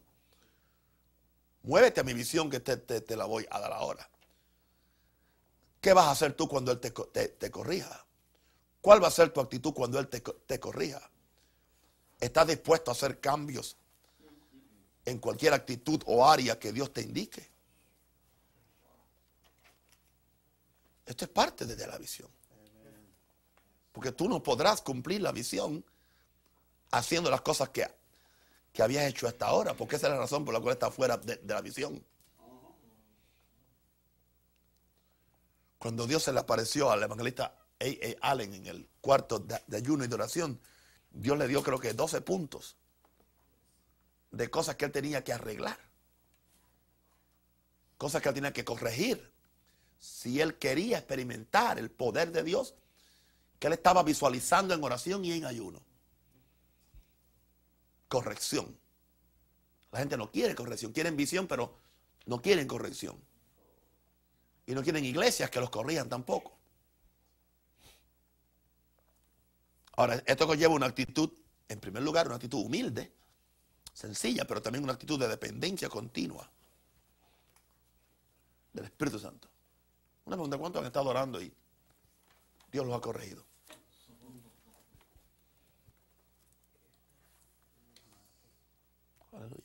Muévete a mi visión que te, la voy a dar ahora. ¿Qué vas a hacer tú cuando Él te, te corrija? ¿Cuál va a ser tu actitud cuando Él te, corrija? ¿Estás dispuesto a hacer cambios en cualquier actitud o área que Dios te indique. Esto es parte de la visión. Porque tú no podrás cumplir la visión haciendo las cosas que, que hecho hasta ahora, porque esa es la razón por la cual estás fuera de, la visión. Cuando Dios se le apareció al evangelista A. Allen en el cuarto de, de ayuno y de oración, Dios le dio creo que 12 puntos de cosas que él tenía que arreglar. Cosas que él tenía que corregir. Si él quería experimentar el poder de Dios que él estaba visualizando en oración y en ayuno. Corrección. La gente no quiere corrección, quieren visión, pero no quieren corrección. Y no quieren iglesias que los corrijan tampoco. Ahora, esto conlleva una actitud, en primer lugar, una actitud humilde sencilla, pero también una actitud de dependencia continua del Espíritu Santo. Una pregunta, ¿cuántos han estado orando y Dios los ha corregido? Aleluya.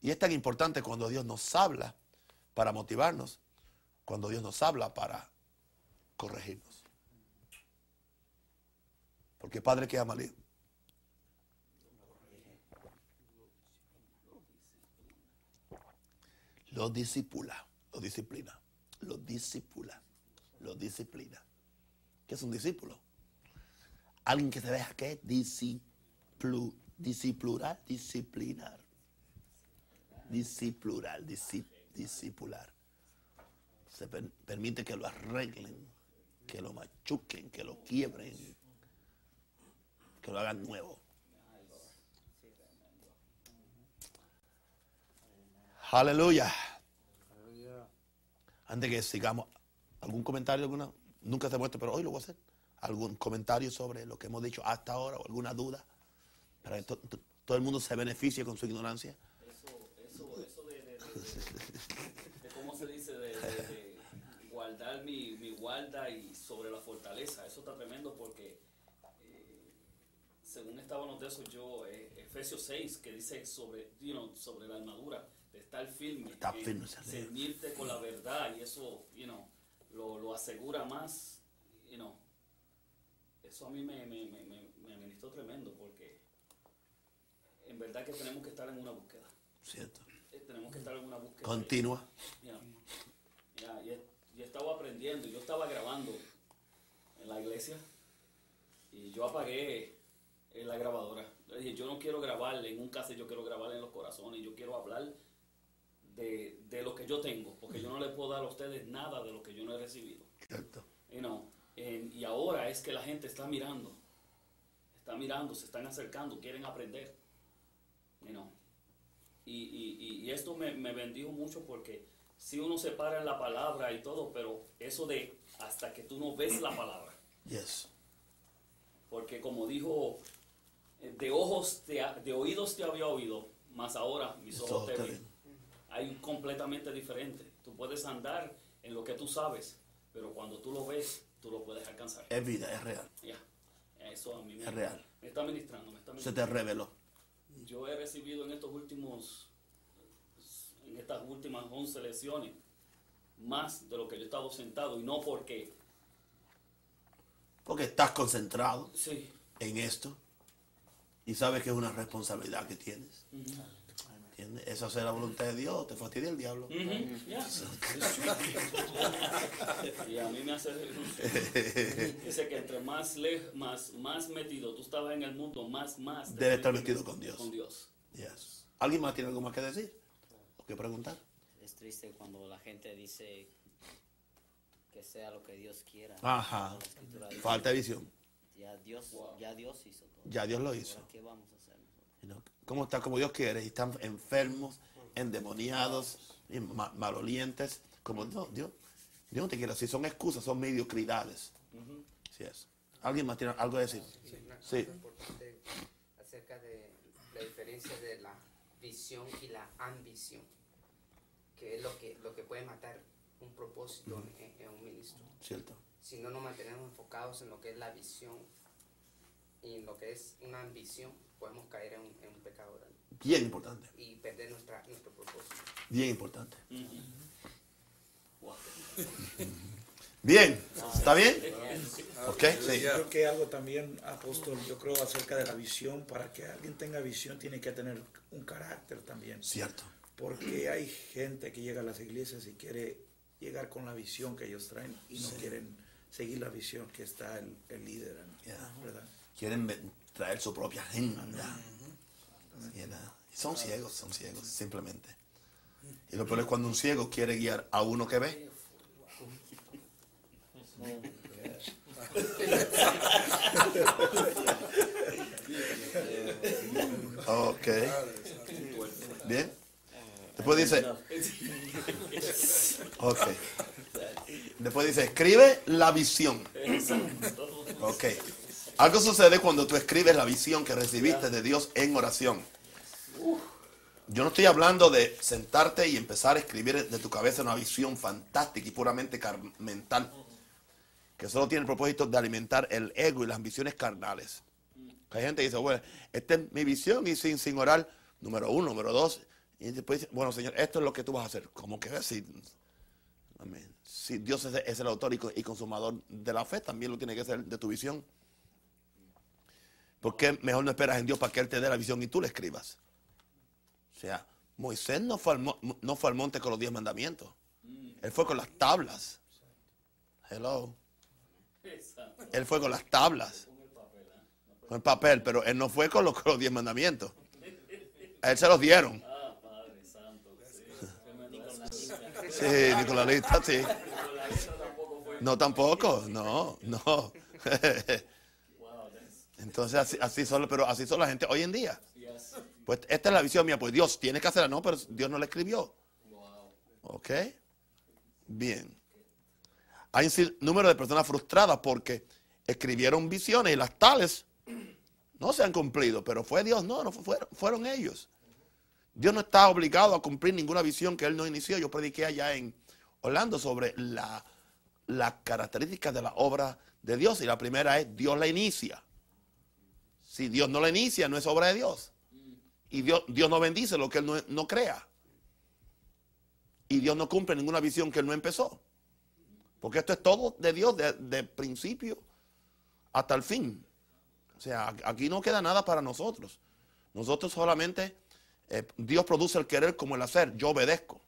Y es tan importante cuando Dios nos habla para motivarnos, cuando Dios nos habla para corregirnos. Porque Padre que ama Lo disipula, lo disciplina, lo disipula, lo disciplina. ¿Qué es un discípulo? Alguien que se deja que disiplu, discipular, disciplinar. Discipular, discipular. Se permite que lo arreglen, que lo machuquen, que lo quiebren, que lo haga nuevo. Aleluya. Antes que sigamos, ¿algún comentario? alguna Nunca se puesto, pero hoy lo voy a hacer. ¿Algún comentario sobre lo que hemos dicho hasta ahora o alguna duda? Para que to- to- todo el mundo se beneficie con su ignorancia. Eso, eso, eso de, de, de, de- de cómo se dice, de, de- de guardar mi, mi guarda y sobre la fortaleza, eso está tremendo porque eh, según estábamos de eso yo, eh, Efesios 6, que dice sobre, you know, sobre la armadura, de estar firme, Estar eh, firme, ceñirte con la verdad y eso, you know, lo, lo asegura más, you know, eso a mí me, me, me, me, me tremendo porque en verdad que tenemos que estar en una búsqueda. ¿Cierto? Tenemos que estar en una búsqueda. Continua. Ya, ya, estado aprendiendo. Yo estaba grabando en la iglesia y yo apagué eh, la grabadora. Yo dije, yo no quiero grabar en un caso, yo quiero grabar en los corazones. Yo quiero hablar de, de lo que yo tengo, porque yo no le puedo dar a ustedes nada de lo que yo no he recibido. ¿Cierto? You know, en- y ahora es que la gente está mirando, está mirando, se están acercando, quieren aprender. You know. Y, y- esto me, me bendijo mucho porque si uno se para en la palabra y todo, pero eso de hasta que tú no ves la palabra, Yes. porque como dijo, eh, de ojos, te ha- de oídos te había oído, más ahora mis ojos te ven. Hay completamente diferente. Tú puedes andar en lo que tú sabes, pero cuando tú lo ves, tú lo puedes alcanzar. Es vida, es real. Ya, eso a mí me, Es real. me está ministrando, me está Se ministrando. te reveló. Yo he recibido en estos últimos, en estas últimas 11 lecciones, más de lo que yo he estado sentado, y no porque, Porque estás concentrado sí, en esto y sabes que es una responsabilidad que tienes. ¿Entiendes? Esa es la voluntad de Dios. Te fastidia el diablo. Y a mí me hace dice que entre más lej- más más metido tú estabas en el mundo más más Debe estar metido con Dios. con Dios Yes. ¿Alguien más tiene algo más que decir? ¿O que preguntar? Es triste cuando la gente dice que sea lo que Dios quiera. Ajá. Dice, Falta de visión. ya Dios, Wow. ya Dios hizo todo. Ya Dios lo hizo. Ahora, ¿Qué vamos a hacer nosotros? ¿Cómo está? Como Dios quiere. Y están enfermos, endemoniados, y ma- malolientes. Como no, Dios, Dios no te quiere así. Son excusas, son mediocridades. Así es. ¿Alguien más tiene algo que decir? Sí, una Sí. cosa importante acerca de la diferencia de la visión y la ambición, que es lo que, lo que puede matar un propósito en, en un ministro. Cierto. Si no nos mantenemos enfocados en lo que es la visión y en lo que es una ambición, podemos caer en un, en un pecado grande Bien importante. y perder nuestra, nuestro propósito. Bien importante. Wow. Bien. ¿Está bien? Ok, sí. Yo creo que algo también, apóstol, yo creo acerca de la visión, para que alguien tenga visión tiene que tener un carácter también. Cierto. Porque hay gente que llega a las iglesias y quiere llegar con la visión que ellos traen y no quieren seguir la visión que está el, el líder, ¿no? Yeah. ¿verdad? Quieren traer su propia agenda. Y nada. Son ciegos, son ciegos, simplemente. Y lo peor es cuando un ciego quiere guiar a uno que ve. Ok. Bien. Después dice, ok. Después dice, escribe la visión. Ok. Algo sucede cuando tú escribes la visión que recibiste de Dios en oración. Yo no estoy hablando de sentarte y empezar a escribir de tu cabeza una visión fantástica y puramente mental, que solo tiene el propósito de alimentar el ego y las ambiciones carnales. Hay gente que dice, bueno, esta es mi visión y sin, sin orar, número uno, número dos. Y después dice, bueno, Señor, esto es lo que tú vas a hacer. Como que amén. si Dios es, el autor y consumador de la fe, también lo tiene que ser de tu visión. ¿Por qué mejor no esperas en Dios para que Él te dé la visión y tú la escribas? O sea, Moisés no fue al, no fue al monte con los diez mandamientos. Él fue con las tablas. Hello. Él fue con las tablas. Con el papel, pero él no fue con los, con los diez mandamientos. A él se los dieron. Ah, Padre Santo, sí. Eso. Sí. No, tampoco. No, no. Entonces así, así son, pero así son la gente hoy en día. Pues esta es la visión mía, pues Dios tiene que hacerla, no, pero Dios no la escribió. ¿Ok? Bien. Hay un número de personas frustradas porque escribieron visiones y las tales no se han cumplido, pero fue Dios, no, no fueron, fueron ellos. Dios no está obligado a cumplir ninguna visión que Él no inició. Yo prediqué allá en Orlando sobre la, las características de la obra de Dios y la primera es Dios la inicia. Si Dios no la inicia, no es obra de Dios. Y Dios, Dios no bendice lo que Él no, no crea. Y Dios no cumple ninguna visión que Él no empezó. Porque esto es todo de Dios, de, de principio hasta el fin. O sea, aquí no queda nada para nosotros. Nosotros solamente, eh, Dios produce el querer como el hacer. Yo obedezco.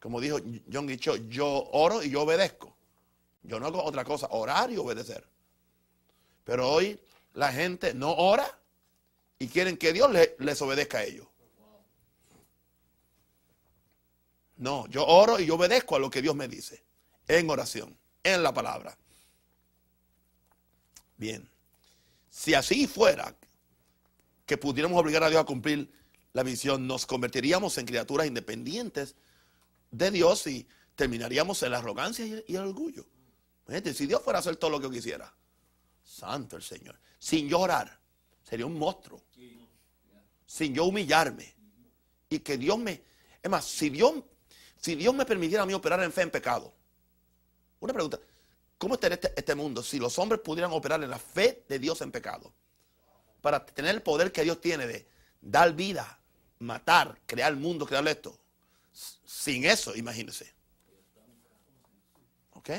Como dijo John Guichot, yo oro y yo obedezco. Yo no hago otra cosa, orar y obedecer. Pero hoy la gente no ora y quieren que Dios le- les obedezca a ellos. No, yo oro y yo obedezco a lo que Dios me dice. En oración, en la palabra. Bien. Si así fuera, que pudiéramos obligar a Dios a cumplir la visión, nos convertiríamos en criaturas independientes de Dios y terminaríamos en la arrogancia y el, orgullo. Imagínate, si Dios fuera a hacer todo lo que quisiera, santo el Señor, sin yo orar, sería un monstruo. Sin yo humillarme. Y que Dios me... Es más, si Dios, si Dios me permitiera a mí operar en fe en pecado. Una pregunta. ¿Cómo estaría este, este mundo si los hombres pudieran operar en la fe de Dios en pecado? Para tener el poder que Dios tiene de dar vida, matar, crear el mundo, crear esto. Sin eso, imagínense. ¿Ok?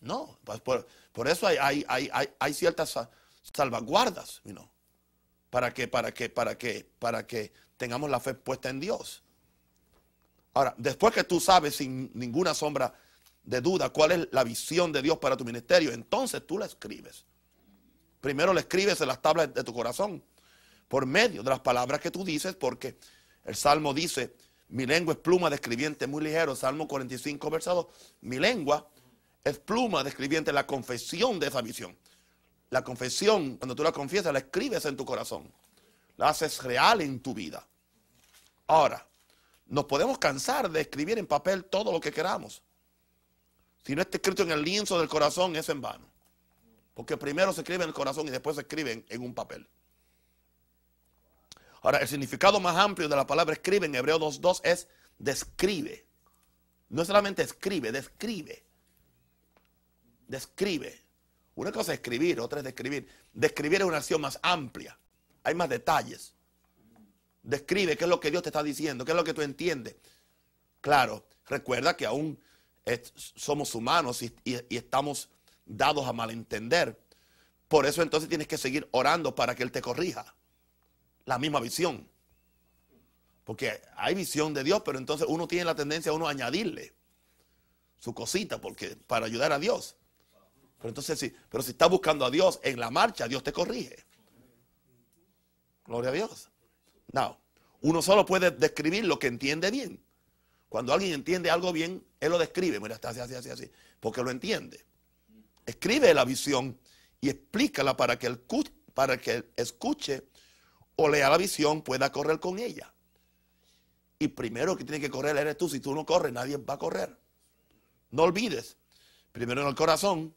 No, pues por, por eso hay, hay, hay, hay, ciertas salvaguardas, para que, para que, para que, para que tengamos la fe puesta en Dios. Ahora, después que tú sabes sin ninguna sombra de duda cuál es la visión de Dios para tu ministerio, entonces tú la escribes. Primero la escribes en las tablas de tu corazón, por medio de las palabras que tú dices, porque el Salmo dice, mi lengua es pluma de escribiente muy ligero, Salmo 45, verso 2, mi lengua es pluma de escribiente, la confesión de esa visión. La confesión, cuando tú la confiesas, la escribes en tu corazón, la haces real en tu vida. Ahora, nos podemos cansar de escribir en papel todo lo que queramos. Si no está escrito en el lienzo del corazón, es en vano. Porque primero se escribe en el corazón y después se escribe en, un papel. Ahora, el significado más amplio de la palabra escribe en Hebreo 2.2 es describe. No solamente escribe, describe. Describe. Una cosa es escribir, otra es describir. Describir es una acción más amplia. Hay más detalles. Describe qué es lo que Dios te está diciendo, qué es lo que tú entiendes. Claro, recuerda que aún somos humanos y, estamos dados a malentender. Por eso entonces tienes que seguir orando para que Él te corrija. La misma visión. Porque hay visión de Dios, pero entonces uno tiene la tendencia a uno añadirle su cosita porque, para ayudar a Dios. Pero entonces sí, pero si estás buscando a Dios en la marcha, Dios te corrige. Gloria a Dios. No, uno solo puede describir lo que entiende bien. Cuando alguien entiende algo bien, él lo describe. Mira, está así, así, así, así. Porque lo entiende. Escribe la visión y explícala para que el, para que el escuche o lea la visión pueda correr con ella. Y primero que tiene que correr eres tú. Si tú no corres, nadie va a correr. No olvides. Primero en el corazón,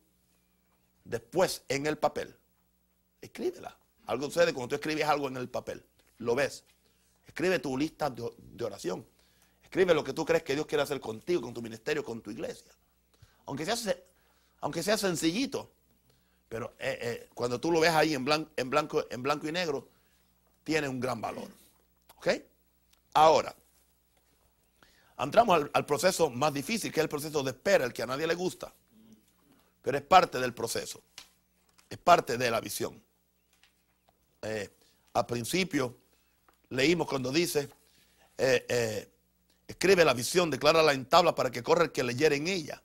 después en el papel. Escríbela. Algo sucede cuando tú escribes algo en el papel. Lo ves. Escribe tu lista de, oración. Escribe lo que tú crees que Dios quiere hacer contigo, con tu ministerio, con tu iglesia. Aunque sea, se- aunque sea sencillito. Pero eh, eh, cuando tú lo ves ahí en blanco, en, blanco, en blanco y negro, tiene un gran valor. ¿Ok? Ahora, entramos al, al proceso más difícil, que es el proceso de espera, el que a nadie le gusta. Pero es parte del proceso. Es parte de la visión. Eh, al principio leímos cuando dice, eh, eh, escribe la visión, declárala en tabla para que corra el que leyere en ella.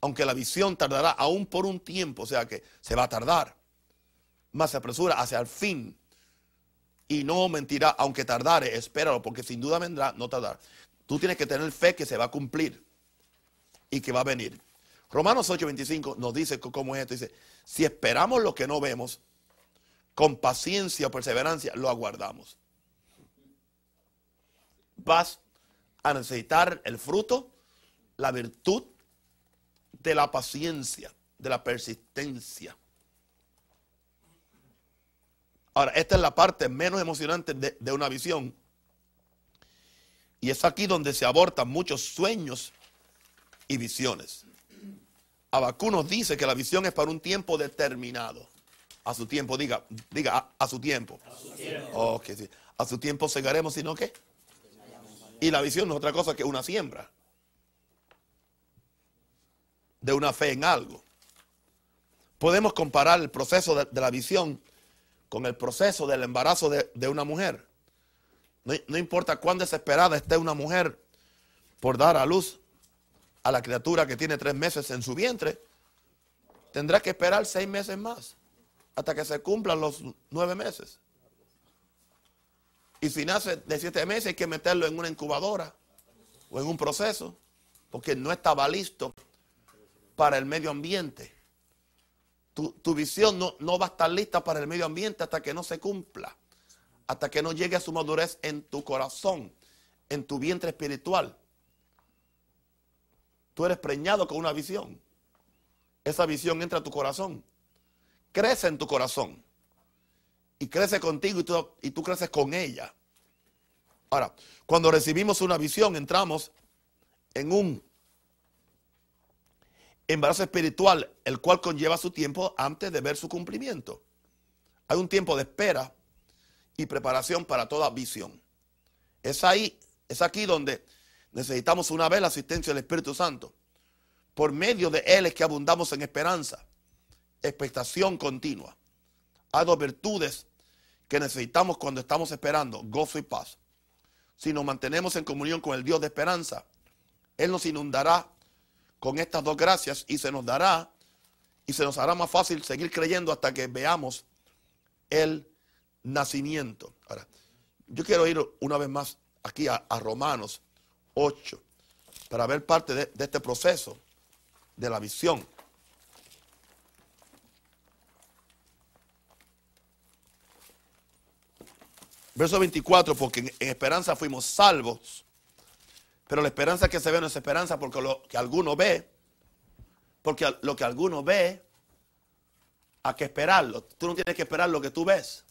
Aunque la visión tardará aún por un tiempo, o sea que se va a tardar. Más se apresura hacia el fin. Y no mentirá, aunque tardare, espéralo, porque sin duda vendrá, no tardar. Tú tienes que tener fe que se va a cumplir y que va a venir. Romanos 8:25 nos dice cómo es esto. Dice, si esperamos lo que no vemos, con paciencia o perseverancia lo aguardamos. Vas a necesitar el fruto, la virtud de la paciencia, de la persistencia. Ahora, esta es la parte menos emocionante de, de una visión. Y es aquí donde se abortan muchos sueños y visiones. Abacú nos dice que la visión es para un tiempo determinado. A su tiempo, diga, diga, a, a su tiempo. A su tiempo. Sí. A su tiempo segaremos, sino que. Y la visión no es otra cosa que una siembra. De una fe en algo. Podemos comparar el proceso de, de la visión con el proceso del embarazo de, de una mujer. No, no, importa cuán desesperada esté una mujer por dar a luz a la criatura que tiene tres meses en su vientre, tendrá que esperar seis meses más hasta que se cumplan los nueve meses. Y si nace de siete meses hay que meterlo en una incubadora o en un proceso, porque no estaba listo para el medio ambiente. Tu, tu visión no, no, va a estar lista para el medio ambiente hasta que no se cumpla, hasta que no llegue a su madurez en tu corazón, en tu vientre espiritual. Tú eres preñado con una visión. Esa visión entra a tu corazón, crece en tu corazón y crece contigo y tú, creces con ella. Ahora, cuando recibimos una visión, entramos en un embarazo espiritual, el cual conlleva su tiempo antes de ver su cumplimiento. Hay un tiempo de espera y preparación para toda visión. Es ahí, es aquí donde necesitamos una vez la asistencia del Espíritu Santo. Por medio de Él es que abundamos en esperanza, expectación continua. Hay dos virtudes que necesitamos cuando estamos esperando, gozo y paz. Si nos mantenemos en comunión con el Dios de esperanza, Él nos inundará con estas dos gracias y se nos dará y se nos hará más fácil seguir creyendo hasta que veamos el nacimiento. Ahora, yo quiero ir una vez más aquí a, a Romanos 8 para ver parte de, este proceso de la visión. Verso 24, porque en, en, esperanza fuimos salvos. Pero la esperanza que se ve no es esperanza porque lo que alguno ve, porque lo que alguno ve, hay que esperarlo. Tú no tienes que esperar lo que tú ves.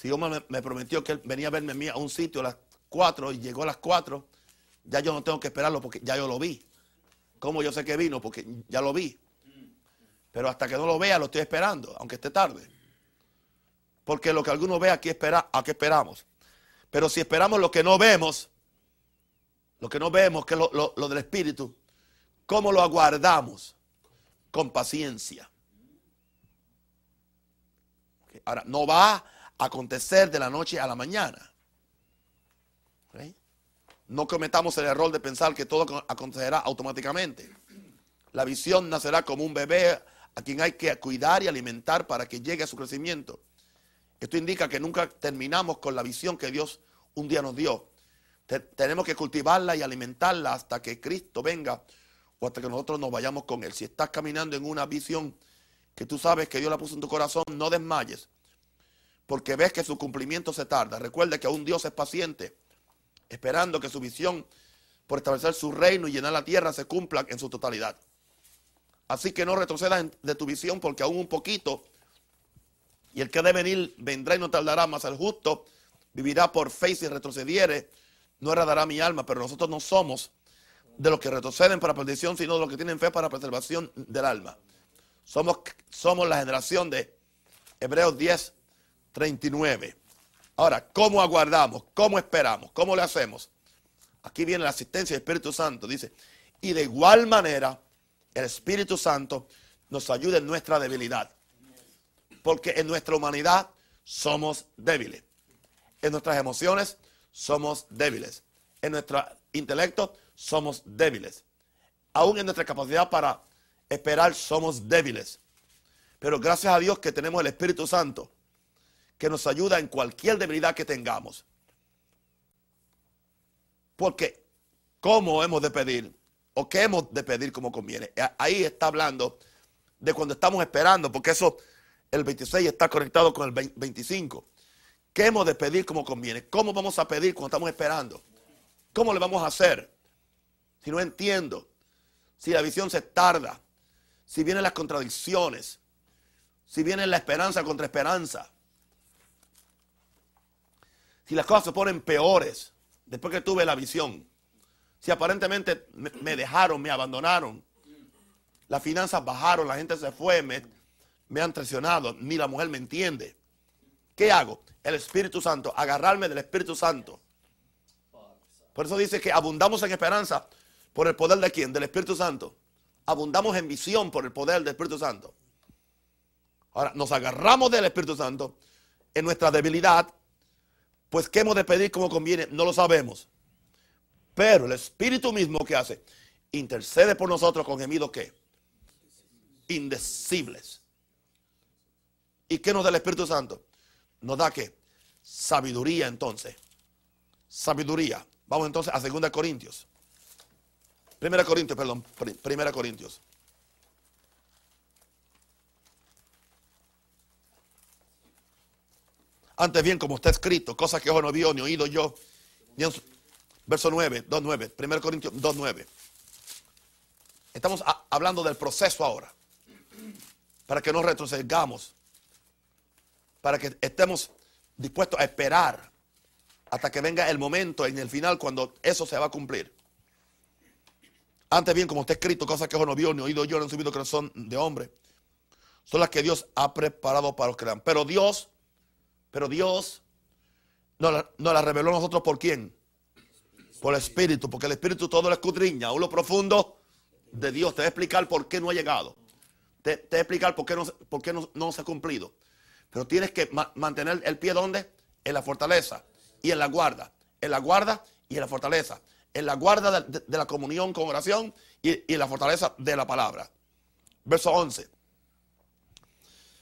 Si Omar me, me, prometió que él venía a verme a, mí a un sitio a las 4 y llegó a las 4, ya yo no tengo que esperarlo porque ya yo lo vi. ¿Cómo yo sé que vino? Porque ya lo vi. Pero hasta que no lo vea, lo estoy esperando, aunque esté tarde. Porque lo que alguno ve aquí espera, aquí esperamos. Pero si esperamos lo que no vemos, lo que no vemos, que es lo, lo, lo del Espíritu, ¿cómo lo aguardamos? Con paciencia. Ahora, no va a acontecer de la noche a la mañana. No cometamos el error de pensar que todo acontecerá automáticamente. La visión nacerá como un bebé a quien hay que cuidar y alimentar para que llegue a su crecimiento. Esto indica que nunca terminamos con la visión que Dios un día nos dio. Te tenemos que cultivarla y alimentarla hasta que Cristo venga o hasta que nosotros nos vayamos con Él. Si estás caminando en una visión que tú sabes que Dios la puso en tu corazón, no desmayes, porque ves que su cumplimiento se tarda. Recuerda que aún Dios es paciente, esperando que su visión por establecer su reino y llenar la tierra se cumpla en su totalidad. Así que no retrocedas de tu visión porque aún un poquito, y el que debe venir vendrá y no tardará, más el justo vivirá por fe y si retrocediere, no heredará mi alma, pero nosotros no somos de los que retroceden para perdición, sino de los que tienen fe para preservación del alma. Somos, somos la generación de Hebreos 10, 39. Ahora, ¿cómo aguardamos? ¿Cómo esperamos? ¿Cómo le hacemos? Aquí viene la asistencia del Espíritu Santo. Dice, y de igual manera, el Espíritu Santo nos ayuda en nuestra debilidad. Porque en nuestra humanidad somos débiles. En nuestras emociones somos débiles. En nuestro intelecto somos débiles. Aún en nuestra capacidad para esperar somos débiles. Pero gracias a Dios que tenemos el Espíritu Santo que nos ayuda en cualquier debilidad que tengamos. Porque, ¿cómo hemos de pedir? o qué hemos de pedir como conviene. A- Ahí está hablando de cuando estamos esperando, porque eso, el 26 está conectado con el 20 25. ¿Qué hemos de pedir como conviene? ¿Cómo vamos a pedir cuando estamos esperando? ¿Cómo le vamos a hacer? Si no entiendo, si la visión se tarda, si vienen las contradicciones, si viene la esperanza contra esperanza, si las cosas se ponen peores después que tuve la visión, si aparentemente me, dejaron, me abandonaron, las finanzas bajaron, la gente se fue, me, me han traicionado, ni la mujer me entiende. ¿Qué hago? El Espíritu Santo, agarrarme del Espíritu Santo. Por eso dice que abundamos en esperanza por el poder de quién? Del Espíritu Santo. Abundamos en visión por el poder del Espíritu Santo. Ahora, nos agarramos del Espíritu Santo en nuestra debilidad, pues ¿qué hemos de pedir como conviene? No lo sabemos. Pero el Espíritu mismo que hace, intercede por nosotros con gemidos que indecibles. ¿Y qué nos da el Espíritu Santo? Nos da que sabiduría entonces. Sabiduría. Vamos entonces a 2 Corintios. Primera Corintios, perdón. pri- Primera Corintios. Antes bien, como está escrito, cosas que ojo no vio, ni oído yo. ni en su- verso 9, 2.9. 1 Corintios 2.9. Estamos hablando del proceso ahora. Para que no retrocedamos. Para que estemos dispuestos a esperar hasta que venga el momento en el final cuando eso se va a cumplir. Antes bien, como está escrito, cosas que ojo no vio, ni oído yo, ni han subido corazón de hombre, son las que Dios ha preparado para los que crean. Pero Dios, pero Dios nos la, la reveló a nosotros por quién? Por el Espíritu, porque el Espíritu todo lo escudriña, aún lo profundo de Dios. Te va a explicar por qué no ha llegado. Te, te va a explicar por qué no, por qué no, no se ha cumplido. Pero tienes que ma- mantener el pie ¿dónde? En la fortaleza y en la guarda. En la guarda y en la fortaleza. En la guarda de la comunión con oración y, y en la fortaleza de la palabra. Verso 11.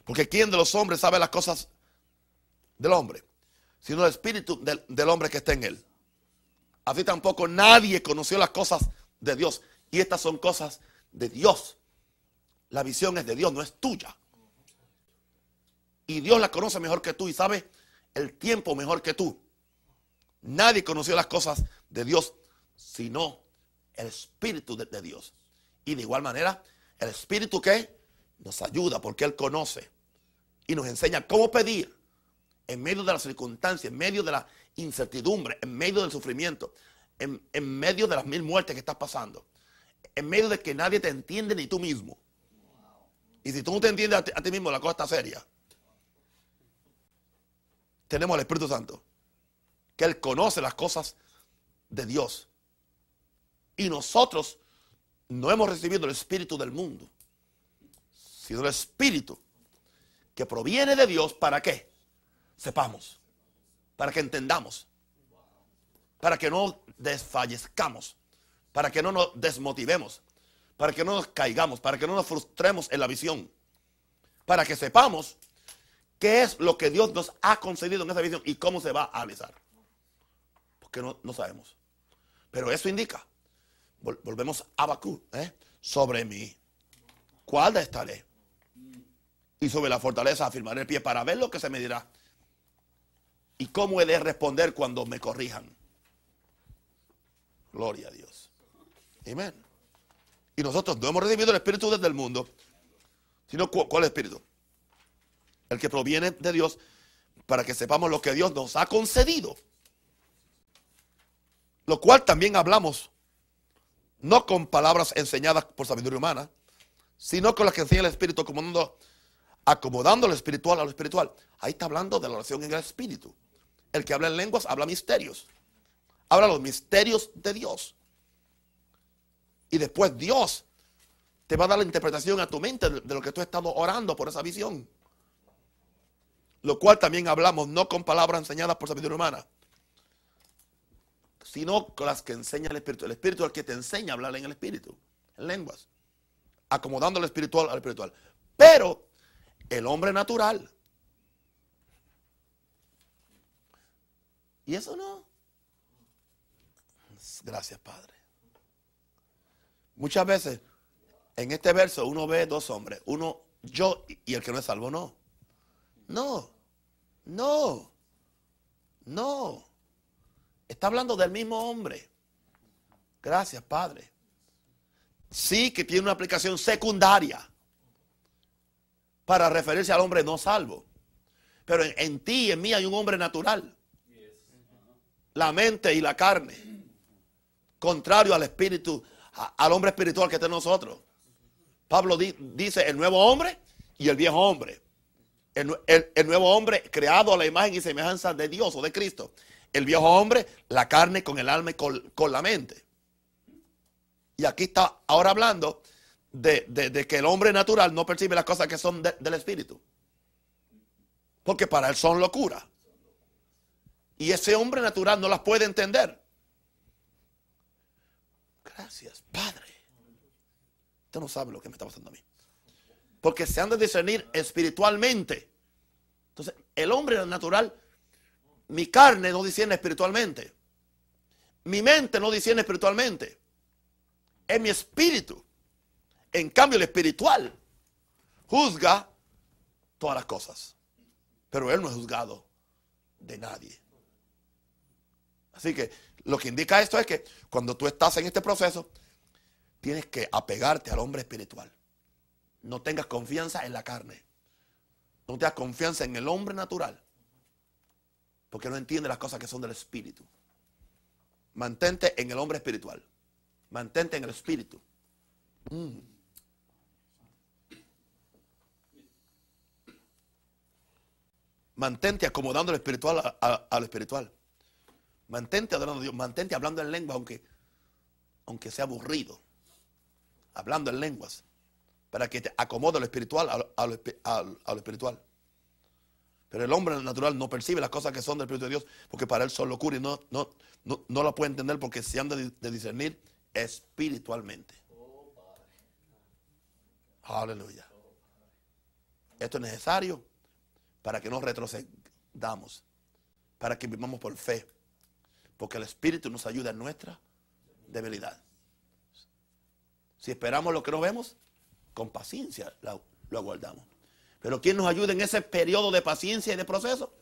Porque ¿quién de los hombres sabe las cosas del hombre? Sino el espíritu del, del hombre que está en él. Así tampoco nadie conoció las cosas de Dios. Y estas son cosas de Dios. La visión es de Dios, no es tuya. Y Dios la conoce mejor que tú y sabe el tiempo mejor que tú. Nadie conoció las cosas de Dios sino el Espíritu de, de Dios. Y de igual manera, el Espíritu que nos ayuda porque Él conoce y nos enseña cómo pedir en medio de las circunstancias, en medio de la incertidumbre, en medio del sufrimiento, en, en medio de las mil muertes que estás pasando, en medio de que nadie te entiende ni tú mismo. Y si tú no te entiendes a ti, a ti mismo, la cosa está seria. Tenemos al Espíritu Santo, que Él conoce las cosas de Dios. Y nosotros no hemos recibido el Espíritu del mundo, sino el Espíritu que proviene de Dios para qué? Sepamos, para que entendamos, para que no desfallezcamos, para que no nos desmotivemos, para que no nos caigamos, para que no nos frustremos en la visión, para que sepamos qué es lo que Dios nos ha concedido en esa visión y cómo se va a realizar. Porque no, no sabemos. Pero eso indica, vol- volvemos a Bakú, ¿eh? sobre mí. ¿Cuál estaré? Y sobre la fortaleza afirmaré el pie para ver lo que se me dirá. Y cómo he de responder cuando me corrijan. Gloria a Dios. Amén. Y nosotros no hemos recibido el Espíritu desde el mundo, sino cu- ¿cuál Espíritu? El que proviene de Dios para que sepamos lo que Dios nos ha concedido. Lo cual también hablamos, no con palabras enseñadas por sabiduría humana, sino con las que enseña el Espíritu, acomodando, acomodando lo espiritual a lo espiritual. Ahí está hablando de la oración en el Espíritu. El que habla en lenguas habla misterios. Habla los misterios de Dios. Y después Dios te va a dar la interpretación a tu mente de, lo que tú has estado orando por esa visión. Lo cual también hablamos no con palabras enseñadas por sabiduría humana, sino con las que enseña el Espíritu. El Espíritu es el que te enseña a hablar en el Espíritu, en lenguas, acomodando lo espiritual al espiritual. Pero el hombre natural, y eso no. Gracias, Padre. Muchas veces en este verso uno ve dos hombres, uno yo y el que no es salvo, no. No, no, no. Está hablando del mismo hombre. Gracias, Padre. Sí que tiene una aplicación secundaria para referirse al hombre no salvo. Pero en, en ti y en mí hay un hombre natural. La mente y la carne. Contrario al espíritu, al hombre espiritual que está en nosotros. Pablo di- dice el nuevo hombre y el viejo hombre. El, nue- el- el nuevo hombre creado a la imagen y semejanza de Dios o de Cristo. El viejo hombre, la carne con el alma y con, con la mente. Y aquí está ahora hablando de, de- que el hombre natural no percibe las cosas que son de- del espíritu. Porque para él son locura. Y ese hombre natural no las puede entender. Gracias, Padre. Usted no sabe lo que me está pasando a mí. Porque se han de discernir espiritualmente. Entonces, el hombre natural, mi carne no discierne espiritualmente. Mi mente no discierne espiritualmente. Es mi espíritu. En cambio, el espiritual juzga todas las cosas. Pero él no es juzgado de nadie. Así que lo que indica esto es que cuando tú estás en este proceso, tienes que apegarte al hombre espiritual. No tengas confianza en la carne. No tengas confianza en el hombre natural. Porque no entiende las cosas que son del espíritu. Mantente en el hombre espiritual. Mantente en el espíritu. Mm. Mantente acomodando lo espiritual a, a- a lo espiritual. Mantente adorando a Dios. Mantente hablando en lengua, aunque, aunque sea aburrido. Hablando en lenguas. Para que te acomode lo espiritual a lo, espiritual. Pero el hombre natural no percibe las cosas que son del Espíritu de Dios, porque para él son locura y no, no, no, no la puede entender porque se han de, de discernir espiritualmente. Aleluya. Esto es necesario para que no retrocedamos, para que vivamos por fe, porque el Espíritu nos ayuda en nuestra debilidad. Si esperamos lo que no vemos, con paciencia lo, lo aguardamos. Pero ¿quién nos ayuda en ese periodo de paciencia y de proceso?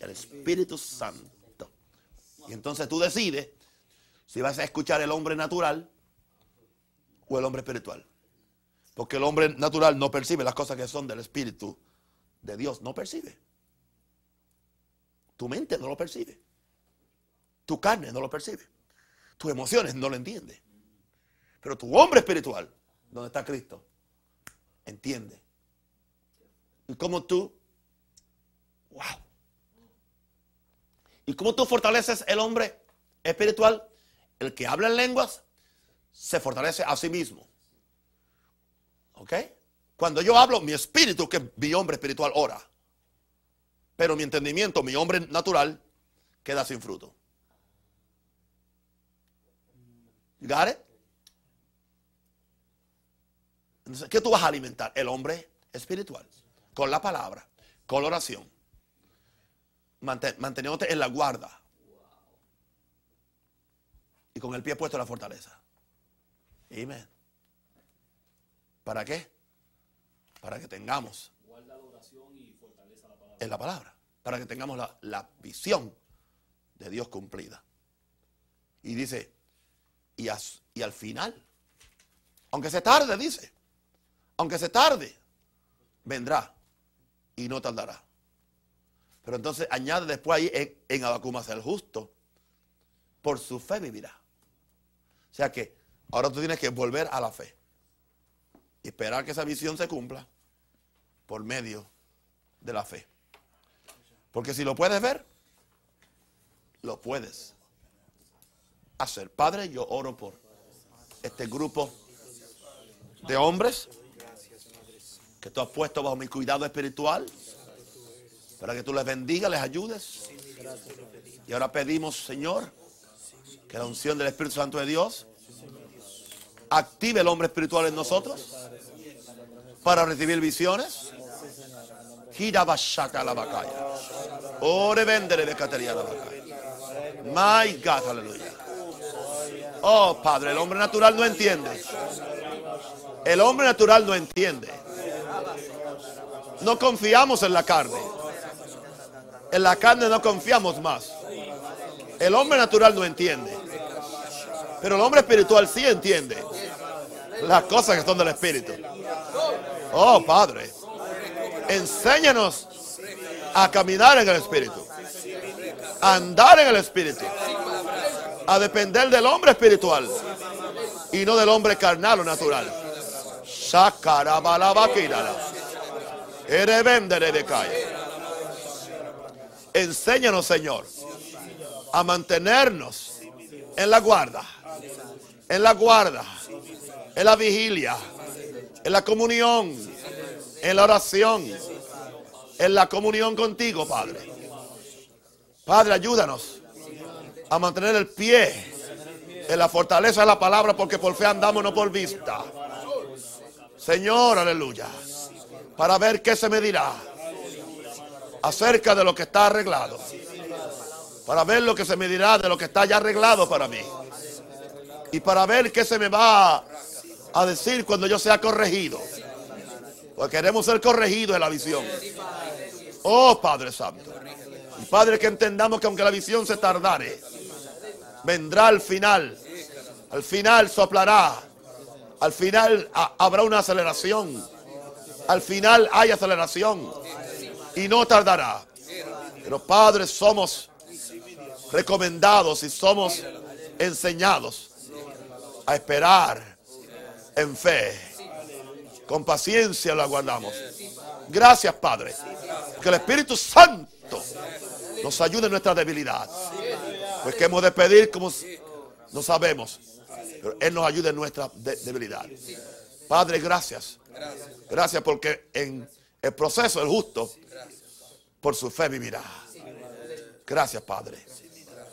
El Espíritu Santo. Y entonces tú decides si vas a escuchar el hombre natural o el hombre espiritual. Porque el hombre natural no percibe las cosas que son del Espíritu de Dios. No percibe. Tu mente no lo percibe. Tu carne no lo percibe. Tus emociones no lo entiende. Pero tu hombre espiritual, donde está Cristo, entiende. Y como tú, wow. ¿Y cómo tú fortaleces el hombre espiritual? El que habla en lenguas se fortalece a sí mismo. ¿Ok? Cuando yo hablo, mi espíritu, que es mi hombre espiritual, ora. Pero mi entendimiento, mi hombre natural, queda sin fruto. Got? Entonces, ¿qué tú vas a alimentar? El hombre espiritual. Con la palabra, con la oración. Mante- manteniéndote en la guarda. Y con el pie puesto en la fortaleza. Amén. ¿Para qué? Para que tengamos Guarda la oración y fortaleza la palabra. en la palabra. Para que tengamos la, la visión de Dios cumplida. Y dice, y, al final, aunque se tarde, dice, aunque se tarde, vendrá y no tardará. Pero entonces añade después ahí en, en el justo, por su fe vivirá. O sea que ahora tú tienes que volver a la fe y esperar que esa visión se cumpla por medio de la fe. Porque si lo puedes ver, lo puedes hacer. Padre, yo oro por este grupo de hombres que tú has puesto bajo mi cuidado espiritual para que tú les bendigas, les ayudes. Y ahora pedimos, Señor, que la unción del Espíritu Santo de Dios active el hombre espiritual en nosotros para recibir visiones. Gira bashaka la bacaya. Ore vendere de catería la bacaya. My God, aleluya. Oh, Padre, el hombre natural no entiende. El hombre natural no entiende. No confiamos en la carne. En la carne no confiamos más. El hombre natural no entiende. Pero el hombre espiritual sí entiende las cosas que son del espíritu. Oh, Padre, enséñanos a caminar en el espíritu. A andar en el espíritu. A depender del hombre espiritual y no del hombre carnal o natural. Enséñanos, Señor, a mantenernos en la guarda, en la guarda, en la vigilia, en la comunión, en la oración, en la comunión contigo, Padre. Padre, ayúdanos a mantener el pie en la fortaleza de la palabra, porque por fe andamos, no por vista. Señor, aleluya. Para ver qué se me dirá acerca de lo que está arreglado. Para ver lo que se me dirá de lo que está ya arreglado para mí. Y para ver qué se me va a decir cuando yo sea corregido. Porque queremos ser corregidos en la visión. Oh Padre Santo. Padre que entendamos que aunque la visión se tardare, vendrá al final. Al final soplará al final habrá una aceleración. Al final hay aceleración. Y no tardará. Pero padres somos recomendados y somos enseñados a esperar en fe. Con paciencia lo aguardamos. Gracias, Padre. Que el Espíritu Santo nos ayude en nuestra debilidad. Pues que hemos de pedir como no sabemos. Pero Él nos ayuda en nuestra debilidad. Padre, gracias. Gracias porque en el proceso del justo, por su fe vivirá. Gracias, Padre.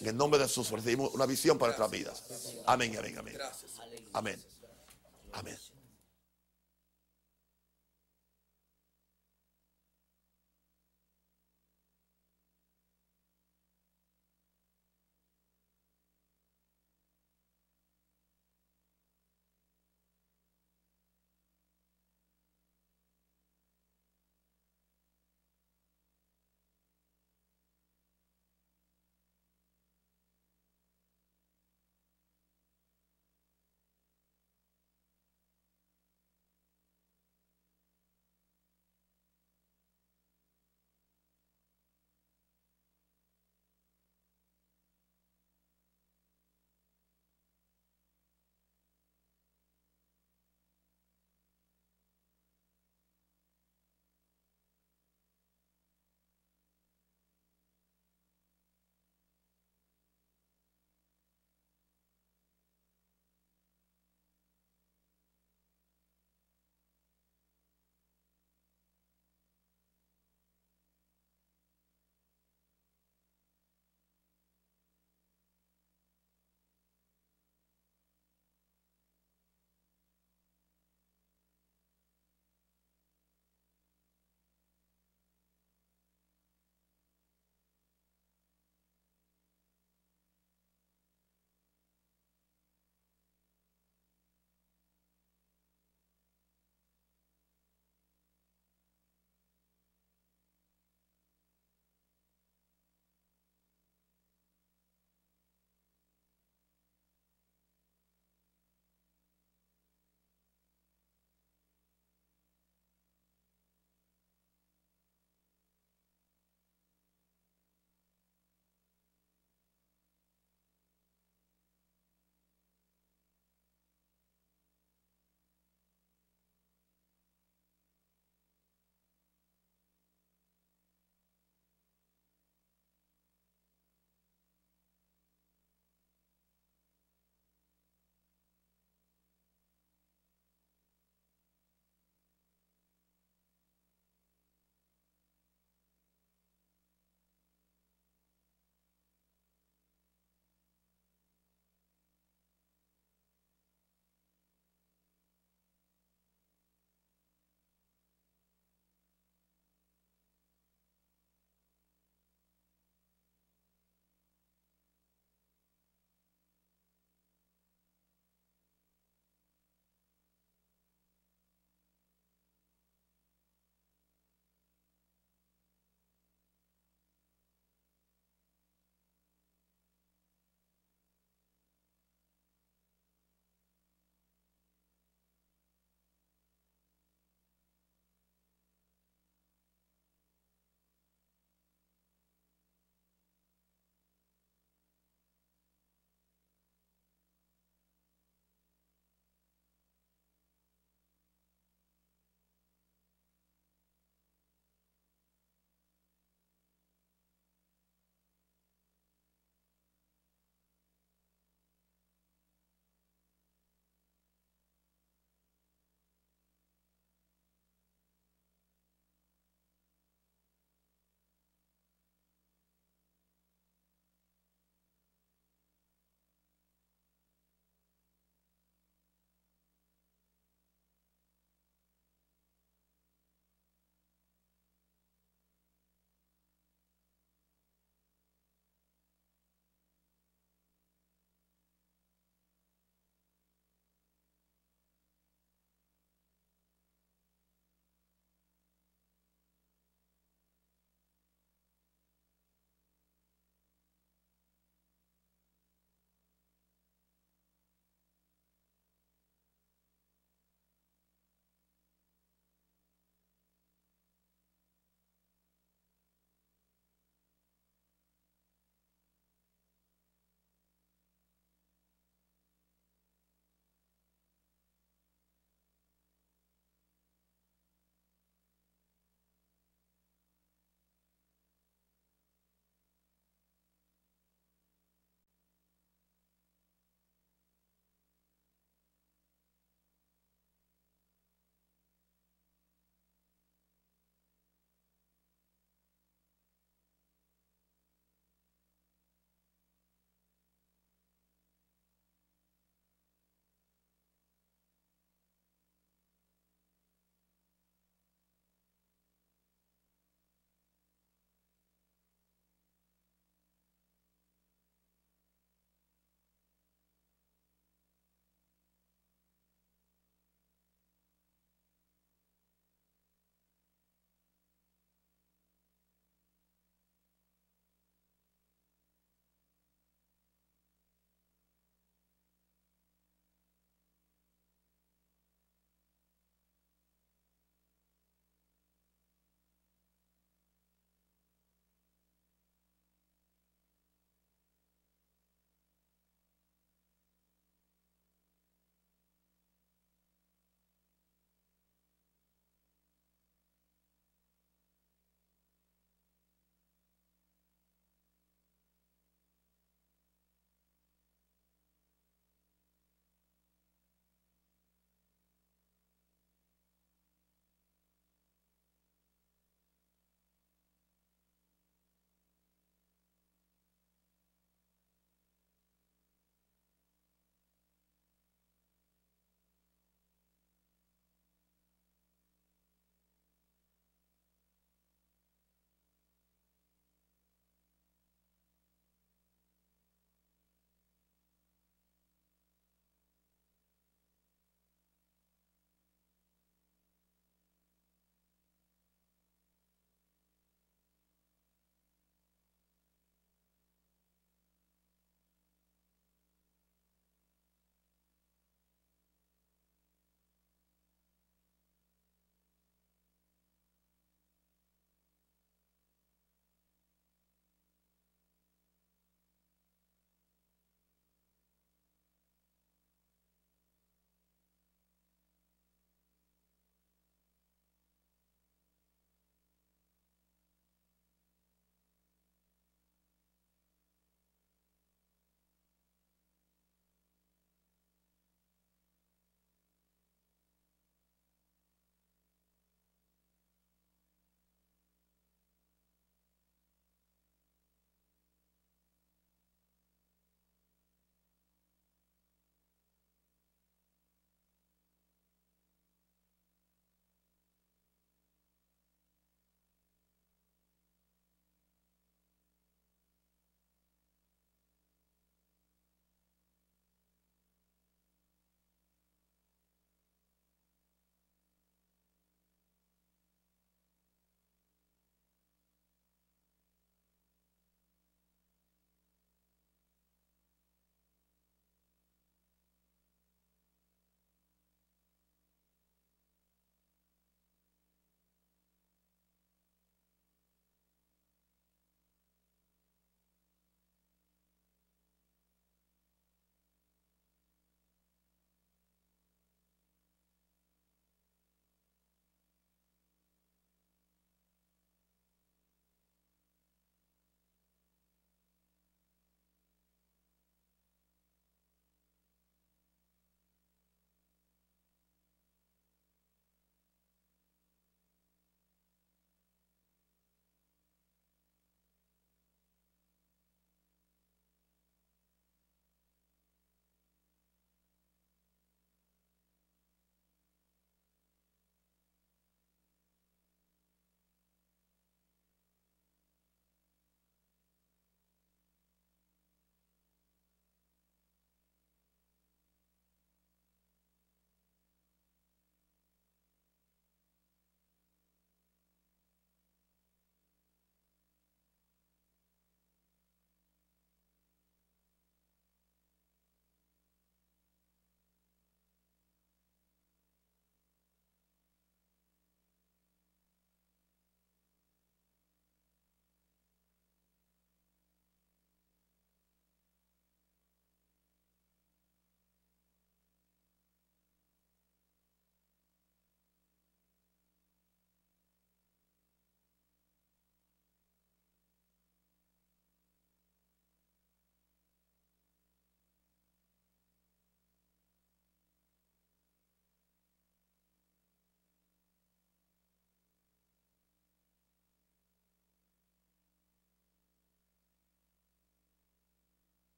En el nombre de Jesús recibimos una visión para nuestras vidas. Amén, amén, amén. Amén. Amén.